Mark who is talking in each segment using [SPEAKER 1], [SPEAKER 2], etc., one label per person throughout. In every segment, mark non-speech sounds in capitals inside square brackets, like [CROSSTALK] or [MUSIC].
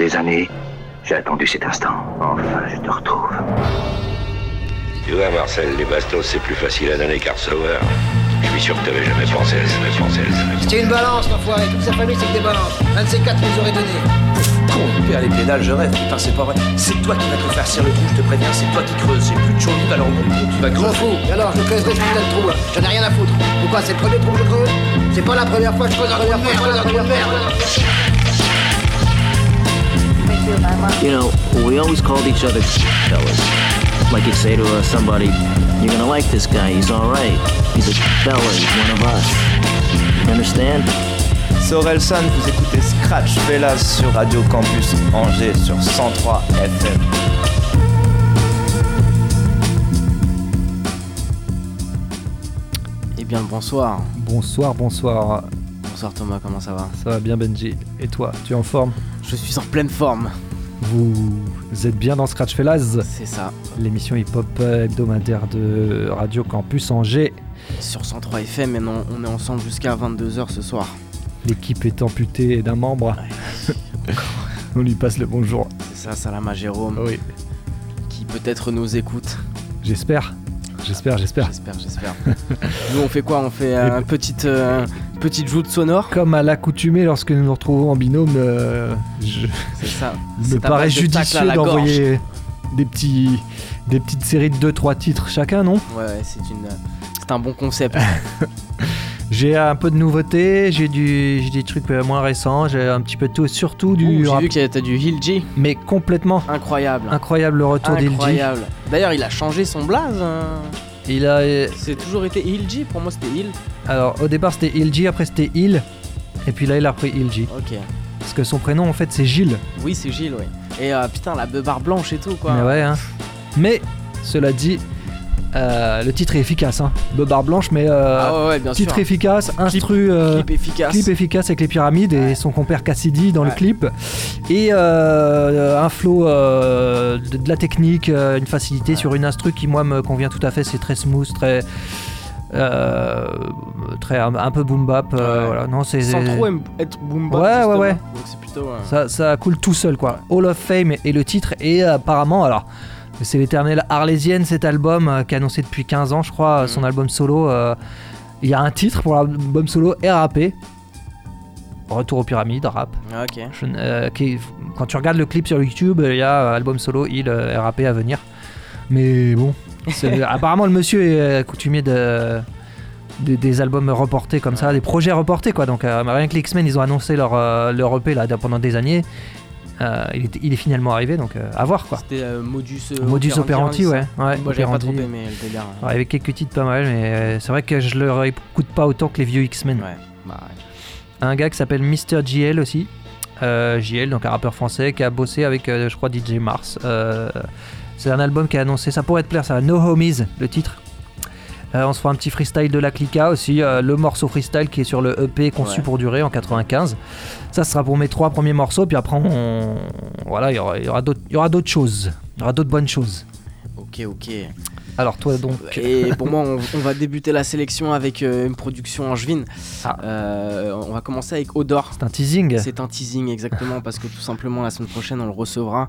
[SPEAKER 1] des années, j'ai attendu cet instant. Enfin, je te retrouve.
[SPEAKER 2] Tu vois, Marcel, les bastos, c'est plus facile à donner qu'à recevoir. Je suis sûr que t'avais jamais pensé à jamais pensé à
[SPEAKER 3] C'est une balance, l'enfoiré. Toute sa famille, c'est que des balances. Un de ces quatre nous aurait donné.
[SPEAKER 4] Con, père les pédales, je rêve. Putain, c'est pas vrai. C'est toi qui vas te faire serrer le trou, je te préviens. C'est toi qui creuses. J'ai plus de chaud alors tu vas creuser.
[SPEAKER 3] fous. Et alors, je creuserai ce putain de trou, là. J'en ai rien à foutre. Pourquoi c'est le premier trou que je creuse? C'est pas la première fois que je creuse trou de merde. je creuse trou de merde.
[SPEAKER 5] You know, we always called each other fellas. Like you'd say to uh, somebody, you're gonna like this guy, he's alright. He's a fella, he's one of us. You understand?
[SPEAKER 6] C'est Orelsan, vous écoutez Scratch Fellas sur Radio Campus Angers sur 103 FM.
[SPEAKER 7] Eh bien bonsoir.
[SPEAKER 8] Bonsoir, bonsoir.
[SPEAKER 7] Bonsoir Thomas, comment ça va?
[SPEAKER 8] Ça va bien Benji Et toi, tu es en forme?
[SPEAKER 7] Je suis en pleine forme.
[SPEAKER 8] Vous êtes bien dans Scratch Fellas,
[SPEAKER 7] C'est ça.
[SPEAKER 8] l'émission hip-hop hebdomadaire de Radio Campus Angers.
[SPEAKER 7] Sur 103 FM, et non, on est ensemble jusqu'à 22h ce soir.
[SPEAKER 8] L'équipe est amputée d'un membre. [LAUGHS] On lui passe le bonjour.
[SPEAKER 7] C'est ça, Salama Jérôme,
[SPEAKER 8] Oui,
[SPEAKER 7] qui peut-être nous écoute.
[SPEAKER 8] j'espère. J'espère, j'espère.
[SPEAKER 7] J'espère, j'espère. nous on fait quoi? On fait euh, un petite, euh, petite joute sonore
[SPEAKER 8] Comme à l'accoutumée lorsque nous nous retrouvons en binôme, euh, je,
[SPEAKER 7] ça. [LAUGHS]
[SPEAKER 8] me paraît judicieux d'envoyer des petits des petites séries de 2-3 titres chacun, non?
[SPEAKER 7] Ouais, ouais, c'est une... un bon concept. [LAUGHS]
[SPEAKER 8] J'ai un peu de nouveautés, j'ai du des trucs euh, moins récents, j'ai un petit peu de tout, surtout du
[SPEAKER 7] J'ai vu qu'il y a t'as du Hill G.
[SPEAKER 8] mais complètement
[SPEAKER 7] Incroyable.
[SPEAKER 8] incroyable le retour d'Ilji.
[SPEAKER 7] Incroyable. D'ailleurs, il a changé son blaze. hein.
[SPEAKER 8] Il a
[SPEAKER 7] C'est toujours été G. Pour moi, c'était Hill.
[SPEAKER 8] alors au départ c'était Ilji, après c'était Il et puis là il a repris Ilji
[SPEAKER 7] Ok.
[SPEAKER 8] parce que son prénom en fait c'est Gilles.
[SPEAKER 7] Oui, c'est Gilles, ouais. Et euh, putain, la beubare blanche et tout, quoi.
[SPEAKER 8] Mais ouais hein. Mais cela dit euh, le titre est efficace hein. Beubare blanche mais euh,
[SPEAKER 7] Ah ouais, bien
[SPEAKER 8] titre
[SPEAKER 7] sûr.
[SPEAKER 8] efficace, instru euh,
[SPEAKER 7] Clip efficace.
[SPEAKER 8] clip efficace avec les pyramides et son compère Cassidy dans le clip et un flow de, de la technique une facilité sur une instru qui moi me convient tout à fait c'est très smooth très euh, très un, un peu boom bap euh,
[SPEAKER 7] Ouais.
[SPEAKER 8] voilà non c'est
[SPEAKER 7] Sans trop être boom bap,
[SPEAKER 8] Ouais, ouais,
[SPEAKER 7] justement.
[SPEAKER 8] ouais.
[SPEAKER 7] Plutôt. euh,
[SPEAKER 8] ça, ça coule tout seul quoi Hall of Fame et le titre et apparemment alors c'est l'éternelle arlésienne cet album euh, qui est annoncé depuis 15 ans je crois
[SPEAKER 7] Mhm.
[SPEAKER 8] son album solo euh, il y a un titre pour l'album solo RAP Retour aux pyramides rap
[SPEAKER 7] ah, Ok.
[SPEAKER 8] Je n- euh, qui- quand tu regardes le clip sur YouTube, il y a euh, album solo, il euh, RAP à venir. Mais bon, c'est- [LAUGHS] apparemment le monsieur est euh, coutumier de, de- des albums reportés comme ça, des projets reportés quoi. Donc euh, rien que les X-Men, ils ont annoncé leur, euh, leur EP là pendant des années. Euh, il, est, il est finalement arrivé, donc euh, à voir quoi.
[SPEAKER 7] C'était euh, Modus
[SPEAKER 8] Modus operandi, ouais. ouais
[SPEAKER 7] Moi, j'avais pas
[SPEAKER 8] Operandi.
[SPEAKER 7] trop aimé le délire.
[SPEAKER 8] Ouais, avec quelques titres pas mal, mais c'est vrai que je le réécoute pas autant que les vieux X-Men.
[SPEAKER 7] Ouais. Bah, ouais.
[SPEAKER 8] un gars qui s'appelle Mr. JL aussi. Euh, JL, donc un rappeur français qui a bossé avec, euh, je crois, DJ Mars. Euh, c'est un album qui a annoncé, ça pourrait te plaire, ça, No Homies, le titre. Euh, on se fera un petit freestyle de la Clica aussi, euh, le morceau freestyle qui est sur le EP conçu
[SPEAKER 7] Ouais.
[SPEAKER 8] pour durer en 95. Ça sera pour mes trois premiers morceaux, puis après, on, voilà, y aura, il y aura d'autres choses, il y aura d'autres bonnes choses.
[SPEAKER 7] Ok, ok.
[SPEAKER 8] Alors toi donc, [LAUGHS]
[SPEAKER 7] Et pour moi, on, on va débuter la sélection avec euh, une production angevine.
[SPEAKER 8] Ah.
[SPEAKER 7] Euh, on va commencer avec Odor.
[SPEAKER 8] c'est un teasing.
[SPEAKER 7] C'est un teasing exactement [LAUGHS] parce que tout simplement la semaine prochaine on le recevra.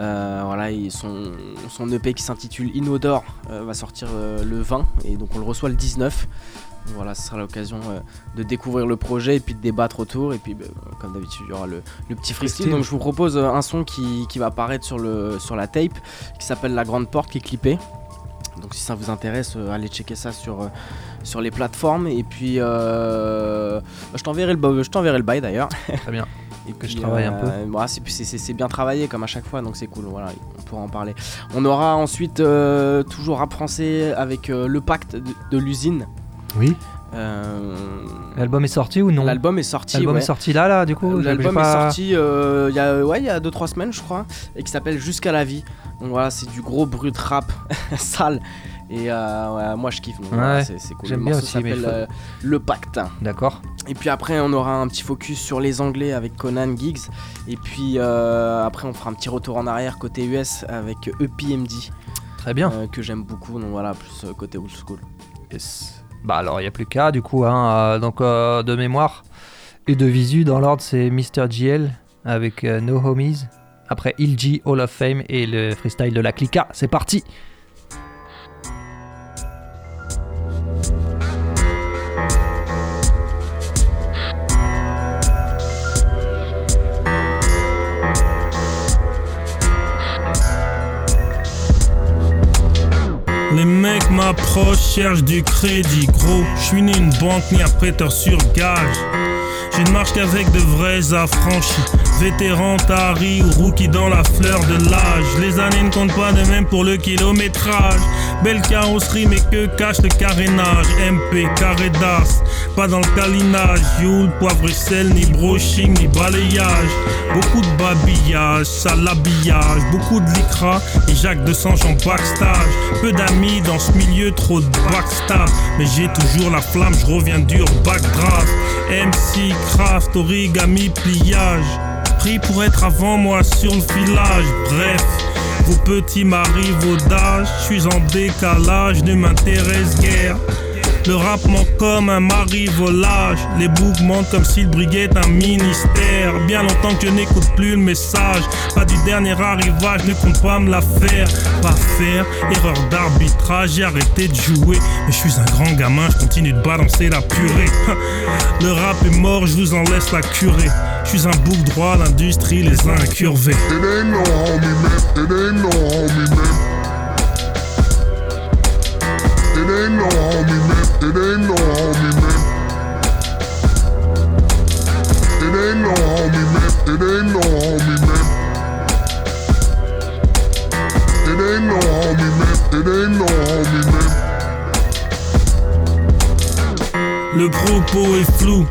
[SPEAKER 7] Euh, voilà, et son, son EP qui s'intitule Inodore euh, va sortir le 20 et donc on le reçoit le 19. Donc voilà, ce sera l'occasion de découvrir le projet et puis de débattre autour. Et puis, bah, comme d'habitude, il y aura le, le petit freestyle. Donc, je vous propose un son qui, qui va apparaître sur, le, sur la tape qui s'appelle La Grande Porte qui est clippé. Donc, si ça vous intéresse, euh, allez checker ça sur, euh, sur les plateformes. Et puis, euh, je t'enverrai le, bail d'ailleurs.
[SPEAKER 8] Très bien. [LAUGHS]
[SPEAKER 7] Et
[SPEAKER 8] Que je travaille un peu.
[SPEAKER 7] bah, c'est, bien travaillé comme à chaque fois, donc c'est cool. Voilà, on pourra en parler. On aura ensuite euh, toujours rap français avec euh, le pacte de, de l'usine.
[SPEAKER 8] Oui.
[SPEAKER 7] Euh,
[SPEAKER 8] L'album est sorti ou non
[SPEAKER 7] L'album est sorti.
[SPEAKER 8] L'album
[SPEAKER 7] ouais.
[SPEAKER 8] est sorti là, là, du coup.
[SPEAKER 7] L'album
[SPEAKER 8] pas-
[SPEAKER 7] est sorti euh, il y a ouais il y a 2-3 semaines je crois et qui s'appelle Jusqu'à la vie. Donc voilà c'est du gros brut rap [LAUGHS] sale et euh, ouais, moi je kiffe donc
[SPEAKER 8] Ouais,
[SPEAKER 7] c'est, cool.
[SPEAKER 8] j'aime bien aussi,
[SPEAKER 7] s'appelle euh, Le Pacte.
[SPEAKER 8] D'accord.
[SPEAKER 7] Et puis après, on aura un petit focus sur les Anglais avec Conan Giggs. Et puis euh, après, on fera un petit retour en arrière côté US avec EPMD,
[SPEAKER 8] Très bien.
[SPEAKER 7] que j'aime beaucoup. Donc voilà, plus côté old school.
[SPEAKER 8] Yes. Bah alors il n'y a plus qu'à du coup hein, euh, donc euh, de mémoire et de visu dans l'ordre c'est Mr JL avec euh, No Homies. Après Ilji, Hall of Fame et le freestyle de la Clica. C'est parti!
[SPEAKER 9] Les mecs m'approchent, cherchent du crédit, gros. Je suis ni une banque ni un prêteur sur gage. Je ne marche qu'avec de vrais affranchis. Vétéran, tari ou rookie dans la fleur de l'âge. Les années ne comptent pas de même pour le kilométrage. Belle carrosserie, mais que cache le carénage. MP, carré d'as, pas dans le câlinage. Youl, poivre et sel, ni brushing, ni balayage. Beaucoup de babillage, sale habillage. Beaucoup de lycra et Jacques de Sange en backstage. Peu d'amis dans ce milieu, trop de backstab. Mais j'ai toujours la flamme, je reviens dur, backdraft. MC, craft, origami, pliage. Pris pour être avant moi sur le filage. Bref, vos petits m'arrivent au d'âge. Je suis en décalage, ne m'intéresse guère. Le rap manque comme un mari-volage. Les boucs mentent comme s'ils briguaient un ministère. Bien longtemps que je n'écoute plus le message. Pas du dernier arrivage, ne compte pas me la faire. Pas faire, erreur d'arbitrage, j'ai arrêté de jouer. Mais je suis un grand gamin, je continue de balancer la purée. [LAUGHS] Le rap est mort, je vous en laisse la curée. Je suis un bouc droit, l'industrie les a incurvés. Le propos est flou,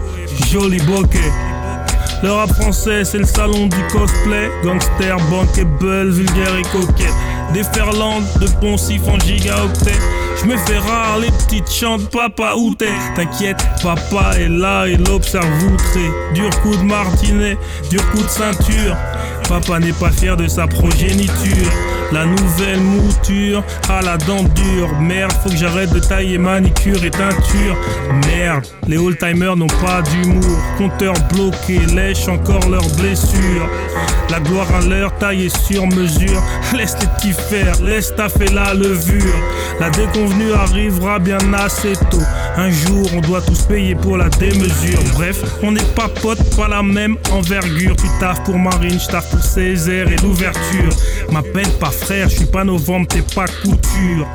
[SPEAKER 9] joli bokeh. Le rap français, c'est le salon du cosplay. Gangster, bankable, vulgaire et coquette. Déferlante de poncif en gigaoctet. Je me fais rare, les petites chantent papa où t'es? T'inquiète, papa est là, il observe outré Dur coup de martinet, dur coup de ceinture. Papa n'est pas fier de sa progéniture la nouvelle mouture à la dent dure. Merde, faut que j'arrête de tailler manicure et teinture. Merde, les old-timers n'ont pas d'humour. Compteur bloqué, lèche encore leurs blessures. La gloire à l'heure taillée sur mesure. [LAUGHS] Laisse les petits faire, laisse taffer la levure. La déconvenue arrivera bien assez tôt. Un jour, on doit tous payer pour la démesure. Bref, on n'est pas potes, pas la même envergure. Tu taffes pour Marine, je pour Césaire et l'ouverture. M'appelle pas frère, je suis pas novembre, t'es pas couture.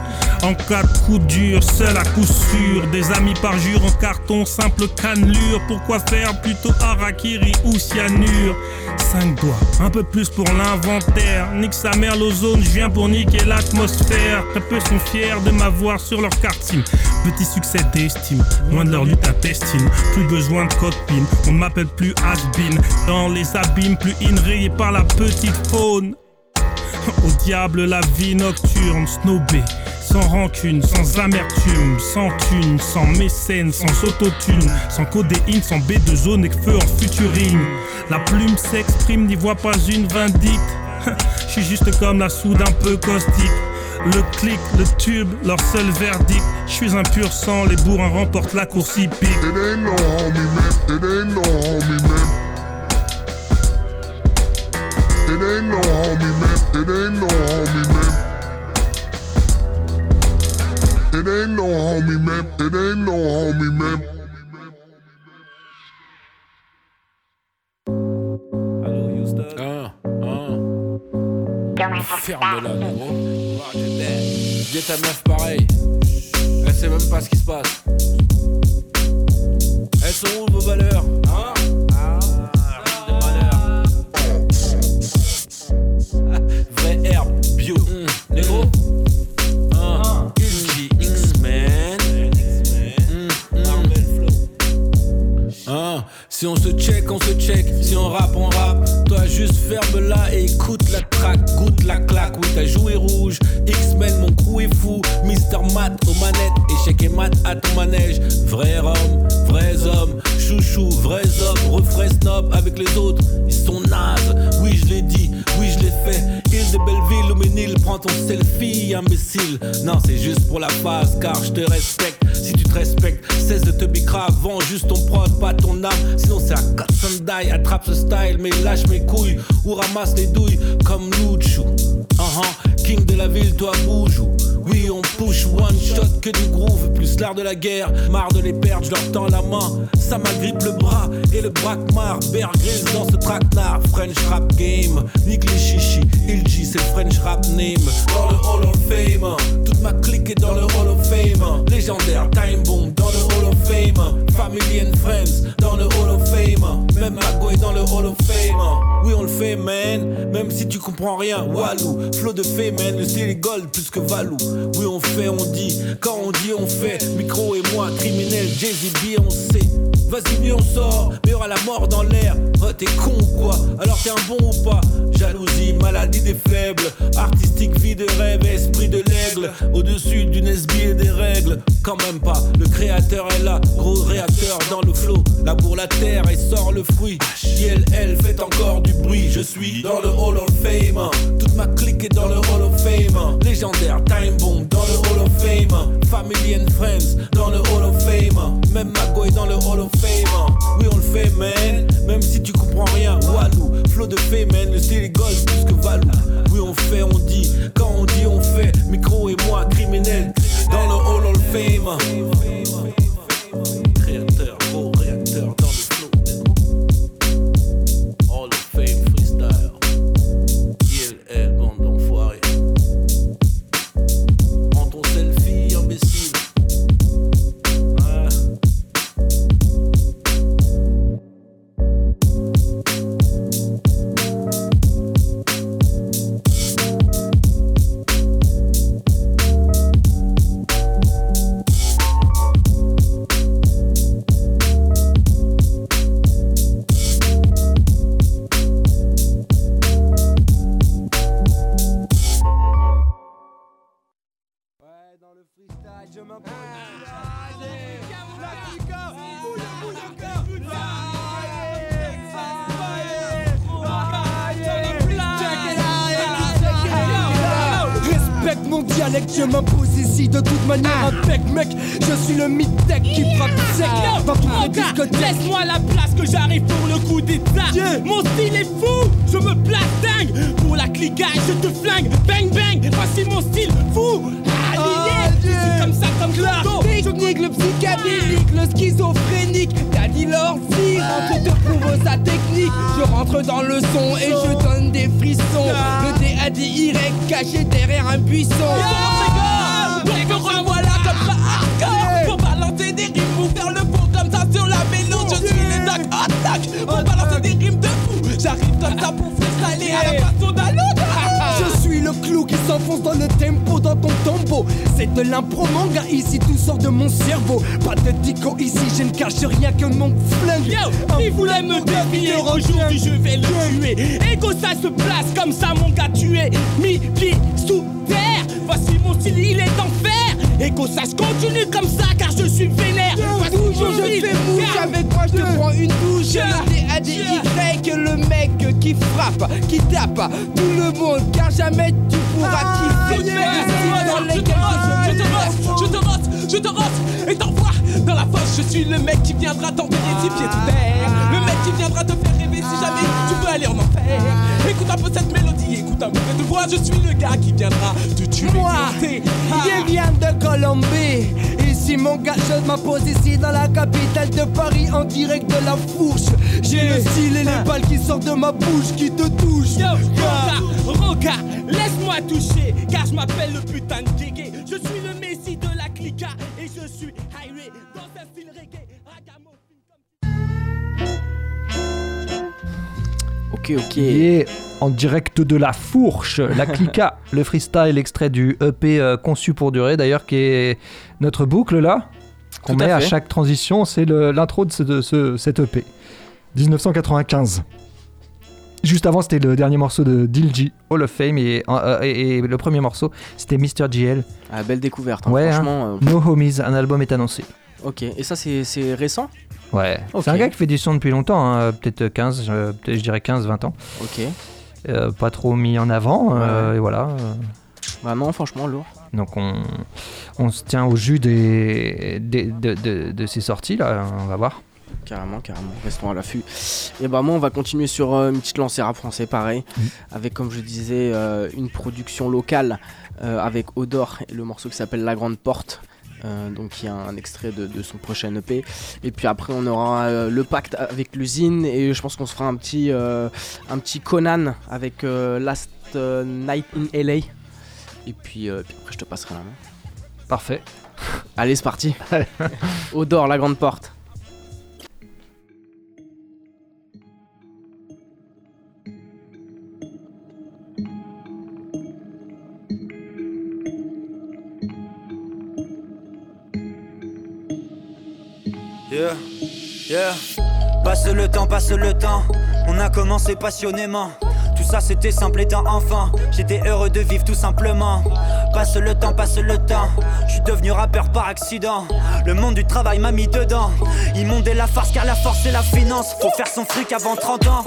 [SPEAKER 9] En cas de coup dur, seul à coup sûr. Des amis par jour en carton, simple cannelure. Pourquoi faire plutôt harakiri ou cyanure? 5 doigts, un peu plus pour l'inventaire. Nique sa mère l'ozone, je viens pour niquer l'atmosphère. Très peu sont fiers de m'avoir sur leur karting. Petit succès d'estime, loin de leur lutte intestine. Plus besoin de code PIN, on ne m'appelle plus Ashbin. Dans les abîmes, plus inrayé par la petite faune. Au diable la vie nocturne, snobé, sans rancune, sans amertume, sans thune, sans mécène, sans autotune, sans codéine, sans B de zone et feu en futurine. La plume s'exprime, n'y voit pas une vindicte. [LAUGHS] Je suis juste comme la soude un peu caustique. Le clic, le tube, leur seul verdict. Je suis un pur sang, les bourrins remportent la course hippique.
[SPEAKER 10] It ain't no homie, man. It ain't no homie, man. It ain't no homie, man. It ain't no homie, man.
[SPEAKER 11] Un, un. Ferme-la, négro. Dis ta meuf pareil. Elle sait même pas ce qui se passe. Elles sont où vos valeurs? Hein? Ah, Vraie herbe, bio. Négro Un. Ulti X-Men. Hein, si on se check, on se check. Si on rappe, on rappe. Toi, juste ferme là et écoute la track, goûte la claque. Oui, t'as joué rouge. X-Men, mon crew est fou. Mister Matt aux manettes. Échec et mat à ton manège. Vrai homme, vrais hommes. Chouchou, vrais hommes. Refrais snob avec les autres. Ils Prends ton selfie, imbécile. Non, c'est juste pour la phase, car je te respecte. Si tu
[SPEAKER 12] te respecte. Cesse de te bicrave, vends juste ton prod, pas ton âme. Sinon c'est un cut die, attrape ce style, mais lâche mes couilles ou ramasse les douilles comme Luchu. Uh-huh. King de la ville, toi bouge ou oui, on push one shot que du groove, plus l'art de la guerre. Marre de les perdre, je leur tends la main. Ça m'agrippe le bras et le braquemar. Bear dans ce traquenard. French rap game, nique les chichis. Il dit c'est French rap name. Dans le Hall of Fame, toute ma clique est dans le Hall of Fame. Légendaire, time bomb dans le Hall of Fame. Family and friends dans le Hall of Fame. Même Mago est dans le Hall of Fame. Oui, on le fait, man. Même si tu comprends rien, Walou. Flow de fait, man. Le style gold plus que Valou. Oui, on fait, on dit. Quand on dit, on fait. Micro et moi, criminel, Jay-Z, Beyoncé. Vas-y, viens, on sort. Mais aura la mort dans l'air. Oh, t'es con ou quoi? Alors t'es un bon ou pas? Jalousie, maladie des faibles. Artistique, vie de rêve, esprit de l'aigle. Au-dessus d'une SB et des règles. Quand même pas. Le créateur est là. Gros réacteur dans le flot. Laboure la terre et sort le fruit. Elle fait encore du bruit. Je suis dans le Hall of Fame. Toute ma clique est dans le Hall of Fame. Légendaire, time bomb dans le Hall of Fame. Family and friends dans le Hall of Fame. Même Mago est dans le Hall of Fame. Oui, on le fait, man. Même si tu comprends rien, Walou. Flow de fait, man. Le style gold plus que Valou. Oui, on fait, on dit. Quand on dit, on fait. Micro et moi, criminel. Dans le Hall of Fame. Créateur,
[SPEAKER 13] pieds terre. Le mec qui viendra te faire rêver si jamais tu veux aller en enfer. Écoute un peu cette mélodie, écoute un peu cette voix. Je suis le gars qui viendra te tuer.
[SPEAKER 14] Moi, je viens de Colombie. Ici, mon gars, je m'impose ici dans la capitale de Paris en direct de la fourche. J'ai le style et les balles qui sortent de ma bouche qui te touchent.
[SPEAKER 13] Yo, Roca, Roca, laisse-moi toucher, car je m'appelle le putain de Gégé. Je suis le messie de la clica et je suis highway dans un style reggae.
[SPEAKER 7] Ok, ok.
[SPEAKER 8] Et en direct de la fourche, la clica, [LAUGHS] le freestyle extrait du EP euh, conçu pour durer d'ailleurs qui est notre boucle là qu'on
[SPEAKER 7] à
[SPEAKER 8] met à chaque transition, c'est l'intro de, ce, de ce- cet EP. 1995. Juste avant, c'était le dernier morceau de Dilgy, Hall of Fame, et, euh, et- et le premier morceau, c'était Mr. GL.
[SPEAKER 7] Ah, belle découverte, hein,
[SPEAKER 8] Ouais, hein.
[SPEAKER 7] franchement. euh,
[SPEAKER 8] No Homies, un album est annoncé.
[SPEAKER 7] Ok, et ça c'est récent?
[SPEAKER 8] Ouais, c'est un gars qui fait du son depuis longtemps, hein, peut-être 15, je, peut-être, je dirais 15-20 ans.
[SPEAKER 7] Ok.
[SPEAKER 8] Euh, pas trop mis en avant, euh, et voilà. euh.
[SPEAKER 7] Bah non, franchement, lourd.
[SPEAKER 8] Donc on, on se tient au jus des, des- de, de- de ces sorties là, on va voir.
[SPEAKER 7] Carrément, carrément, restons à l'affût. Et bah moi on va continuer sur euh, une petite lancée rap français pareil, avec comme je disais euh, une production locale euh, avec Odor et le morceau qui s'appelle La Grande Porte. Euh, donc il y a un extrait de, de son prochain EP et puis après on aura euh, le pacte avec l'usine. Et je pense qu'on se fera un petit euh, un petit Conan avec Last Night in LA et puis, euh, puis après je te passerai la main.
[SPEAKER 8] Parfait.
[SPEAKER 7] allez c'est parti. [LAUGHS] Odor la grande porte
[SPEAKER 15] Yeah, yeah. Passe le temps, passe le temps. On a commencé passionnément. Tout ça c'était simple étant enfant. J'étais heureux de vivre tout simplement. Passe le temps, passe le temps. Je suis devenu rappeur par accident. Le monde du travail m'a mis dedans. Immonde la farce car la force c'est la finance. Faut faire son fric avant 30 ans.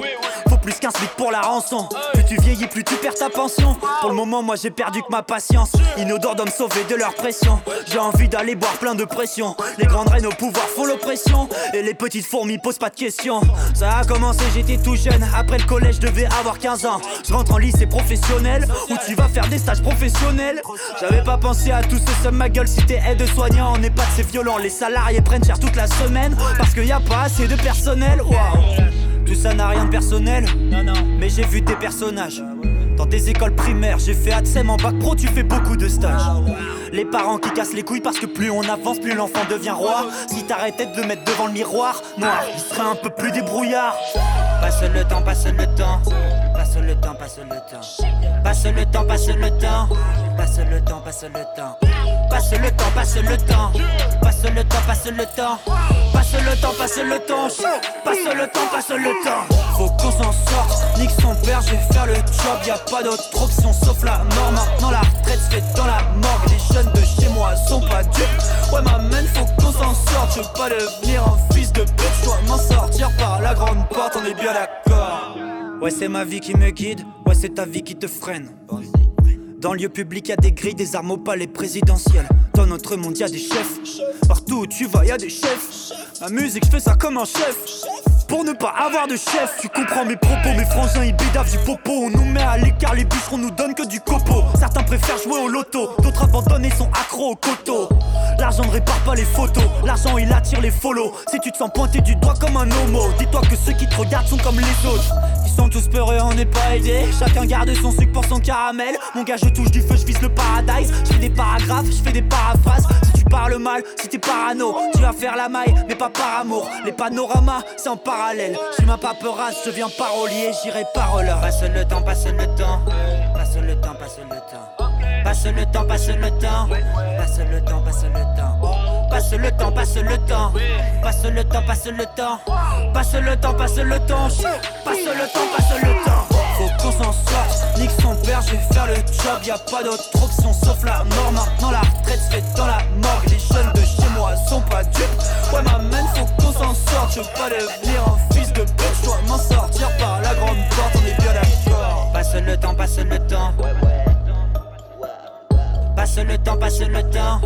[SPEAKER 15] Plus qu'un slip pour la rançon. Plus tu vieillis, plus tu perds ta pension. Pour le moment, moi j'ai perdu que ma patience. Inodore doit me sauver de leur pression. J'ai envie d'aller boire plein de pression. Les grandes reines au pouvoir font l'oppression. Et les petites fourmis posent pas de questions. Ça a commencé, j'étais tout jeune. Après le collège, je devais avoir 15 ans. Je rentre en lycée professionnel où tu vas faire des stages professionnels. J'avais pas pensé à tout ce somme ma gueule si t'es aide-soignant. On n'est pas c'est violent. Les salariés prennent cher toute la semaine parce qu'il y a pas assez de personnel. Waouh. Tout ça n'a rien de personnel, mais j'ai vu des personnages. Dans des écoles primaires, j'ai fait ATSEM en bac pro, tu fais beaucoup de stages. Les parents qui cassent les couilles parce que plus on avance, plus l'enfant devient roi. Si t'arrêtais de le mettre devant le miroir, noir, il serait un peu plus débrouillard. Passe le temps, passe le temps. Passe le temps, passe le temps. Passe le temps, passe le temps. Passe le temps, passe le temps. Passe le temps, passe le temps. Passe le temps, passe le temps. Passe le temps, passe le temps. Passe le temps, passe le temps. Faut qu'on s'en sorte. Nique son père, je vais faire le job. Y a pas d'autre option sauf la mort. Maintenant la retraite se fait dans la morgue. Les jeunes de chez moi sont pas dupes. Ouais, ma faut qu'on s'en sorte. Je veux pas devenir un fils de pute. Je dois m'en sortir par la grande porte. On est bien d'accord. Ouais, c'est ma vie qui me guide. Ouais, c'est ta vie qui te freine. Dans le lieu public, y a des grilles, des armes au palais présidentiel. Dans notre monde, y a des chefs. Partout où tu vas, y a des chefs. Ma musique, je fais ça comme un chef. Pour ne pas avoir de chef, tu comprends mes propos, mes frangins ils bidavent du popo. On nous met à l'écart, les bûcherons nous donnent que du copeau. Certains préfèrent jouer au loto, d'autres abandonnés sont accros au coteau. L'argent ne répare pas les photos, l'argent il attire les follow. Si tu te sens pointé du doigt comme un homo, dis-toi que ceux qui te regardent sont comme les autres. Sont tous peureux, on n'est pas aidés. Chacun garde son sucre pour son caramel. Mon gars, je touche du feu, je vise le paradise. Je fais des paragraphes, je fais des paraphrases. Si tu parles mal, si t'es parano, tu vas faire la maille, mais pas par amour. Les panoramas, c'est en parallèle. Suis ma paperasse, je deviens parolier, j'irai paroleur. Passe le temps, passe le temps. Passe le temps, passe le temps. Passe le temps, passe le temps. Passe le temps, passe le temps. Passe le temps, passe le temps. Passe le temps, passe le temps. Passe le temps, passe le temps. Passe le temps, passe le temps. Faut qu'on s'en sorte, nique son père, je vais faire le job, y a pas d'autre option sauf la mort. Maintenant la retraite se fait dans la morgue, les jeunes de chez moi sont pas dupes. Ouais ma man, faut qu'on s'en sorte, je veux pas devenir un fils de pute, je dois m'en sortir par la grande porte, on est bien d'accord. Passe le temps, passe le temps. Passe le temps, passe le temps.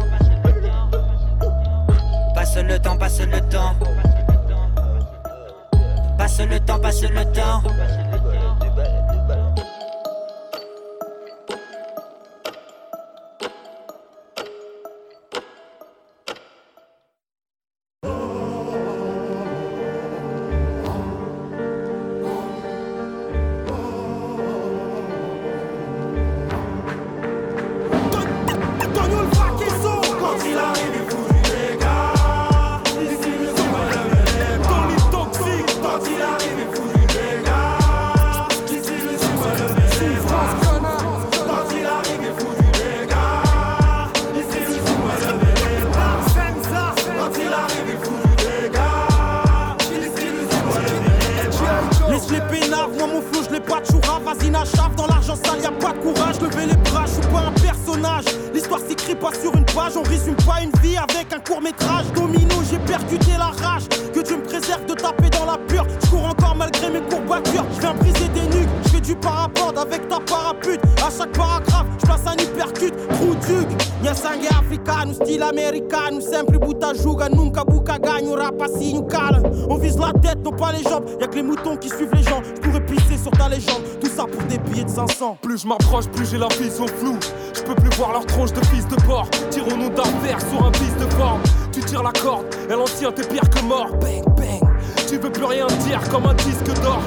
[SPEAKER 15] Passe le temps, passe le temps. Passe le temps, passe le temps.
[SPEAKER 16] Page On résume pas une vie avec un court métrage Domino, j'ai percuté la rage. Que Dieu me préserve de taper dans la pure. Je cours encore malgré mes courbatures. Je viens briser des nuques, je fais du parapente avec ta parapute. À chaque paragraphe, hypercute Trou duc, Nyasangue africano, style américain, sempre buta juga, nunca buca gagne, rap assim, cala. On vise la tête, non pas les jambes, y'a que les moutons qui suivent les gens. Je pourrais pisser sur ta légende, tout ça pour des billets de 500.
[SPEAKER 17] Plus je m'approche, plus j'ai la vision floue. Je peux plus voir leur tronche de fils de porc. Tirons-nous d'affaires sur un vice de forme. Tu tires la corde, et l'ancien t'es pire que mort. Bang, bang. Tu veux plus rien dire comme un disque d'or.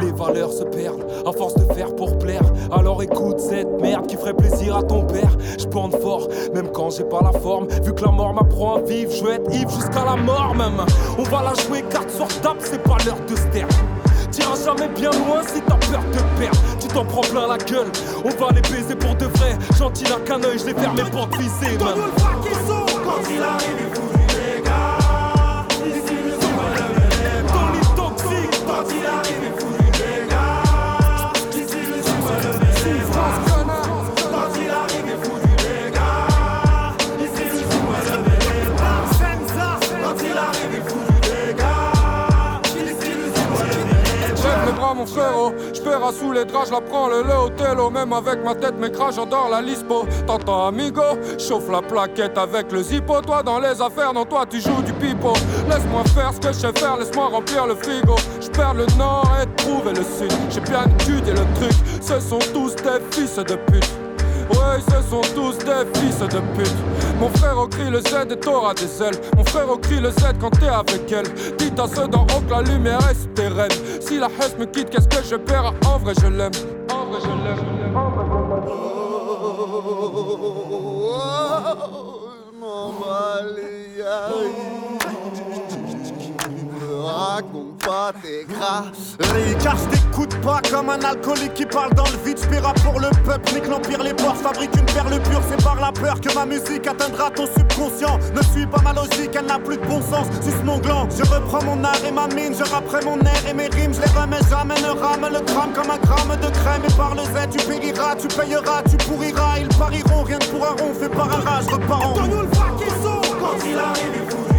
[SPEAKER 17] Les valeurs se perdent à force de faire pour plaire. Alors écoute cette merde qui ferait plaisir à ton père. Je bande fort, même quand j'ai pas la forme. Vu que la mort m'apprend à vivre, je vais être ivre jusqu'à la mort même. On va la jouer carte sur table, c'est pas l'heure de se taire. T'iras jamais bien loin si t'as peur de perdre. Tu t'en prends plein la gueule. On va les baiser pour de vrai. Gentil n'a qu'un œil, je les ferme pour te viser.
[SPEAKER 18] Quand il arrive,
[SPEAKER 19] bras mon frérot, j'paiera sous les draps, la prends le le Même avec ma tête mes crash, j'endors la lispo. T'entends amigo, chauffe la plaquette avec le zippo. Toi dans les affaires, non toi tu joues du pipeau. Laisse-moi faire ce que je sais faire, laisse-moi remplir le frigo. J'perds le nord et trouver le sud. J'ai bien étudié le truc, ce sont tous des fils de pute Ouais, ce sont tous des fils de pute. Mon frère au crie le Z et t'auras des ailes. Mon frère au crie le Z quand t'es avec elle. Dites à ceux d'en haut que la lumière est rênes. Si la haine me quitte, qu'est-ce que je perds? En vrai, je l'aime. En vrai, je l'aime. En vrai, je l'aime.
[SPEAKER 20] raconte pas tes gras. T'écoute pas comme un alcoolique qui parle dans le vide. J'paiera pour le peuple, nique l'empire, les porcs fabrique une perle pure. C'est par la peur que ma musique atteindra ton subconscient. Ne suis pas ma logique, elle n'a plus de bon sens. Suce mon gland, je reprends mon art et ma mine. Je rapperai mon air et mes rimes, je les remets jamais. Ne rame le drame comme un gramme de crème. Et par le Z, tu périras, tu payeras, tu pourriras. Ils pariront, rien que pour un rond, fait par un rage,
[SPEAKER 18] Quand il arrive,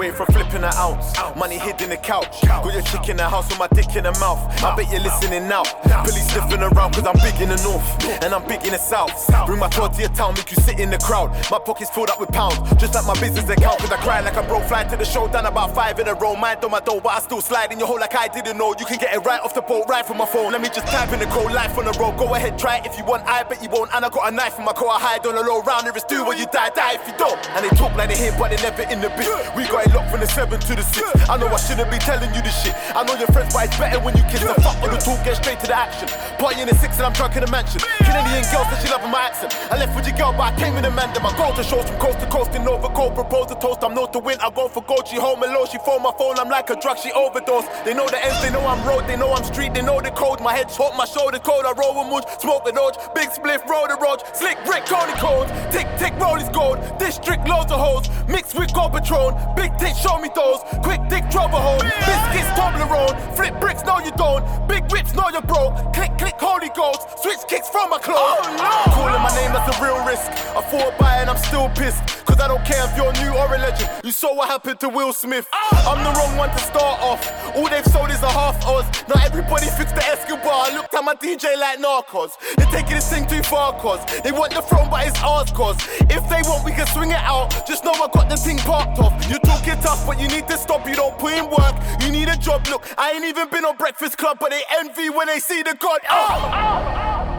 [SPEAKER 21] come a from an ounce. Money hid in the couch. Got your chick in the house with my dick in the mouth. I bet you're listening now. Police sniffing around cause I'm big in the north. And I'm big in the south. Bring my tour to your town, make you sit in the crowd. My pockets filled up with pounds. Just like my business account. Cause I cry like I broke fly to the show. Done about five in a row. Mind on my door, but I still slide in your hole like I didn't know. You can get it right off the boat, right from my phone. Let me just type in the code, life on the road. Go ahead, try it if you want. I bet you won't. And I got a knife in my car. I hide on the low round. If it's do when you die, die if you don't. And they talk like they here, but they never in the bit. We got it locked from the seven to the six. I know I shouldn't be telling you this shit. I know your friends, but it's better when you kiss the fuck on the talk, get straight to the action. Party in the six and I'm drunk in the mansion. Canadian girl said she loving my accent. I left with your girl, but I came in a man. My goal to shows from coast to coast in Cold. Propose a toast, I'm not to win. I go for gold. She home alone. She phone my phone. I'm like a drug. She overdose. They know the ends. They know I'm road. They know I'm street. They know the code. My head's hot, my shoulder cold. I roll with mooch, smoke the dodge. Big spliff, roll the road. Slick brick, Tony cold. Tick tick, roll is gold. District loads of hoes. Mixed with gold patron. Big tick, show me those. Quick dick, trouble hole. Biscuits, Toblerone. Flip bricks, no you don't. Big whips, no you're broke. Click click, holy ghost. Switch kicks from my clothes. Oh, no. Calling my name, that's a real risk. I thought by and I'm still pissed. Cause I don't care if you're new or a legend. You saw what happened to Will Smith. Oh. I'm the wrong one to start off. All they've sold is a half Oz. Now everybody fixed the Escobar. I looked at my DJ like Narcos. They're taking this thing too far, cause they want the throne, but it's ours, cause if they want, we can swing it out. Just know I got the thing parked off. You talking tough, but you need to stop. You don't put in work. You need a job. Look, I ain't even been on Breakfast Club, but they envy when they see the God. Oh!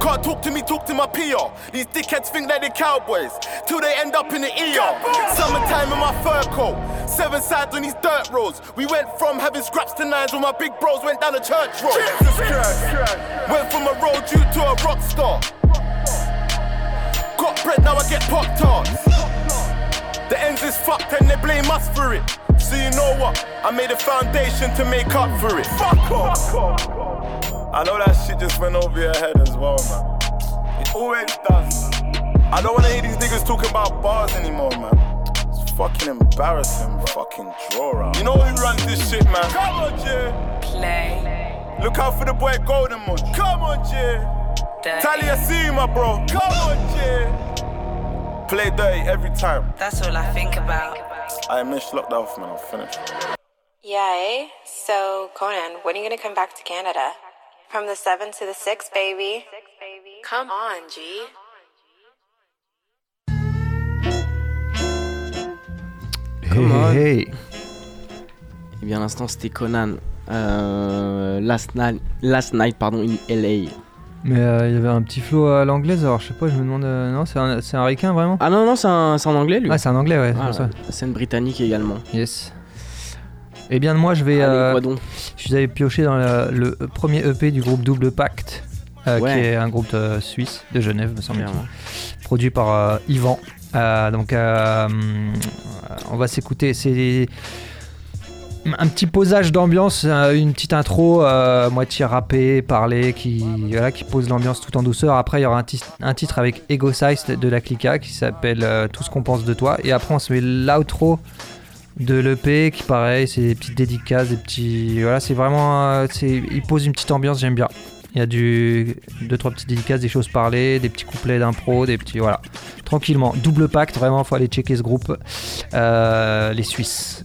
[SPEAKER 21] Can't talk to me, talk to my PR. These dickheads think they're cowboys till they end up in the ER. Summertime in my fur coat, seven sides on these dirt roads. We went from having scraps to nines when my big bros went down a church road. Went from a road Jew to a rock star. Got bread, now I get pop tarts. The ends is fucked and they blame us for it. So you know what? I made a foundation to make up for it. Fuck off. I know that shit just went over your head as well, man. It always does. I don't wanna hear these niggas talking about bars anymore, man. It's fucking embarrassing, fucking draw out. You know who runs this shit, man? Come on, Jay. Play. Look out for the boy Golden Munch. Come on, Jay. Talia see my bro. Come on, Jay. Play dirty every time.
[SPEAKER 22] That's all I think about.
[SPEAKER 21] I miss locked off, man. I'm finished.
[SPEAKER 22] Yay. Eh? So, Conan, when are you gonna come back to Canada? From the 7 to the 6, baby. Come on, G.
[SPEAKER 7] Come on.
[SPEAKER 8] Hey,
[SPEAKER 7] Et eh bien, à l'instant, c'était Conan. euh, last, night, last Night, pardon, in LA.
[SPEAKER 8] Mais euh, il y avait un petit flow à l'anglaise, alors je sais pas, je me demande. euh, non, c'est un, c'est un ricain vraiment?
[SPEAKER 7] Ah non, non, c'est un- c'est en anglais, lui.
[SPEAKER 8] Ah, c'est en anglais, ouais, c'est
[SPEAKER 7] Ah,
[SPEAKER 8] pour ça.
[SPEAKER 7] la scène britannique également.
[SPEAKER 8] Yes. Eh bien, moi, je vais.
[SPEAKER 7] Allez,
[SPEAKER 8] euh,
[SPEAKER 7] quoi donc
[SPEAKER 8] je suis allé piocher dans le, le premier EP du groupe Double Pacte, euh,
[SPEAKER 7] Ouais.
[SPEAKER 8] qui est un groupe euh, suisse de Genève, me semble-t-il.
[SPEAKER 7] Clairement.
[SPEAKER 8] Produit par euh, Yvan. Euh, donc, euh, on va s'écouter. C'est un petit posage d'ambiance, euh, une petite intro, euh, moitié rappée, parlée, qui, voilà, qui pose l'ambiance tout en douceur. Après, il y aura un, titre avec Ego Size de la Clica qui s'appelle euh, Tout ce qu'on pense de toi. Et après, on se met l'outro de l'EP qui, pareil, c'est des petites dédicaces, des petits. Voilà, c'est vraiment. il pose une petite ambiance, j'aime bien. Il y a du deux trois petites dédicaces, des choses parlées, des petits couplets d'impro, des petits voilà. Tranquillement, double pacte, vraiment, faut aller checker ce groupe. Les Suisses.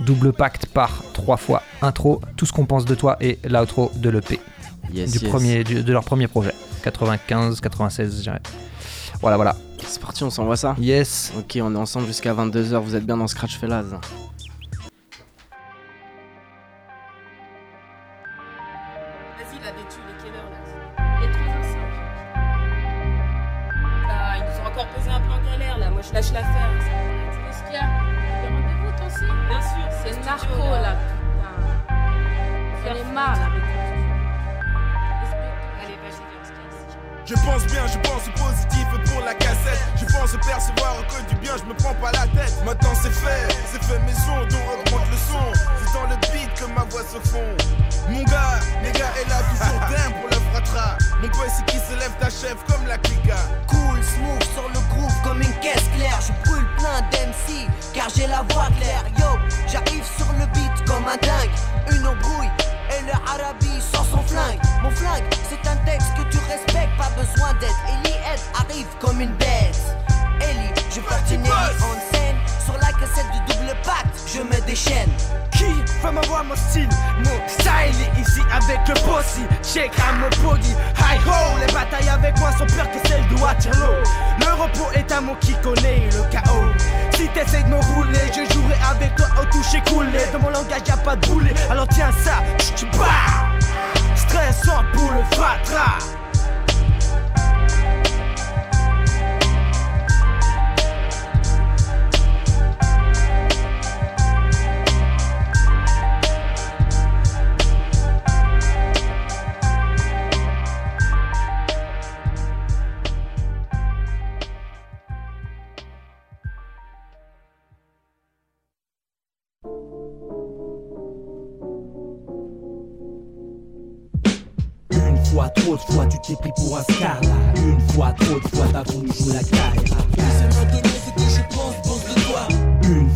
[SPEAKER 8] Double pacte par trois fois intro, tout ce qu'on pense de toi et l'outro de l'EP.
[SPEAKER 7] Yes,
[SPEAKER 8] du
[SPEAKER 7] yes.
[SPEAKER 8] premier, du- de leur premier projet. 95, 96, je dirais. Voilà, voilà.
[SPEAKER 7] C'est parti, on s'envoie ça
[SPEAKER 8] Yes.
[SPEAKER 7] Ok, on est ensemble jusqu'à 22h, vous êtes bien dans Scratch Fellas.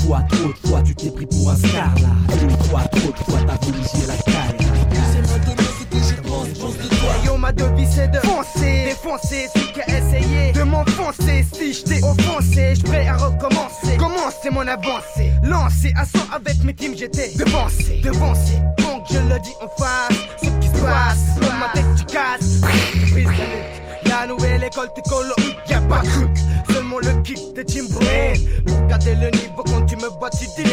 [SPEAKER 23] Fois, trop de fois, tu t'es pris pour un scarla. Une fois, trop de fois, t'as voulu la carrière. C'est maintenant ce que je pense, pense de toi.
[SPEAKER 16] Yo, ma
[SPEAKER 24] devise c'est de foncer, défoncer celui qui a essayé de m'enfoncer. Si je t'ai offensé, je prêt à recommencer. Commencer mon avancée, lancer à son avec mes teams, j'étais devancé, devancé. Donc je le dis en face, ce qui se passe, dans ma tête tu casses. De. La nouvelle école te colorique, y'a pas de. Seulement le kick de. Pour garder le niveau quand tu me bats, tu dis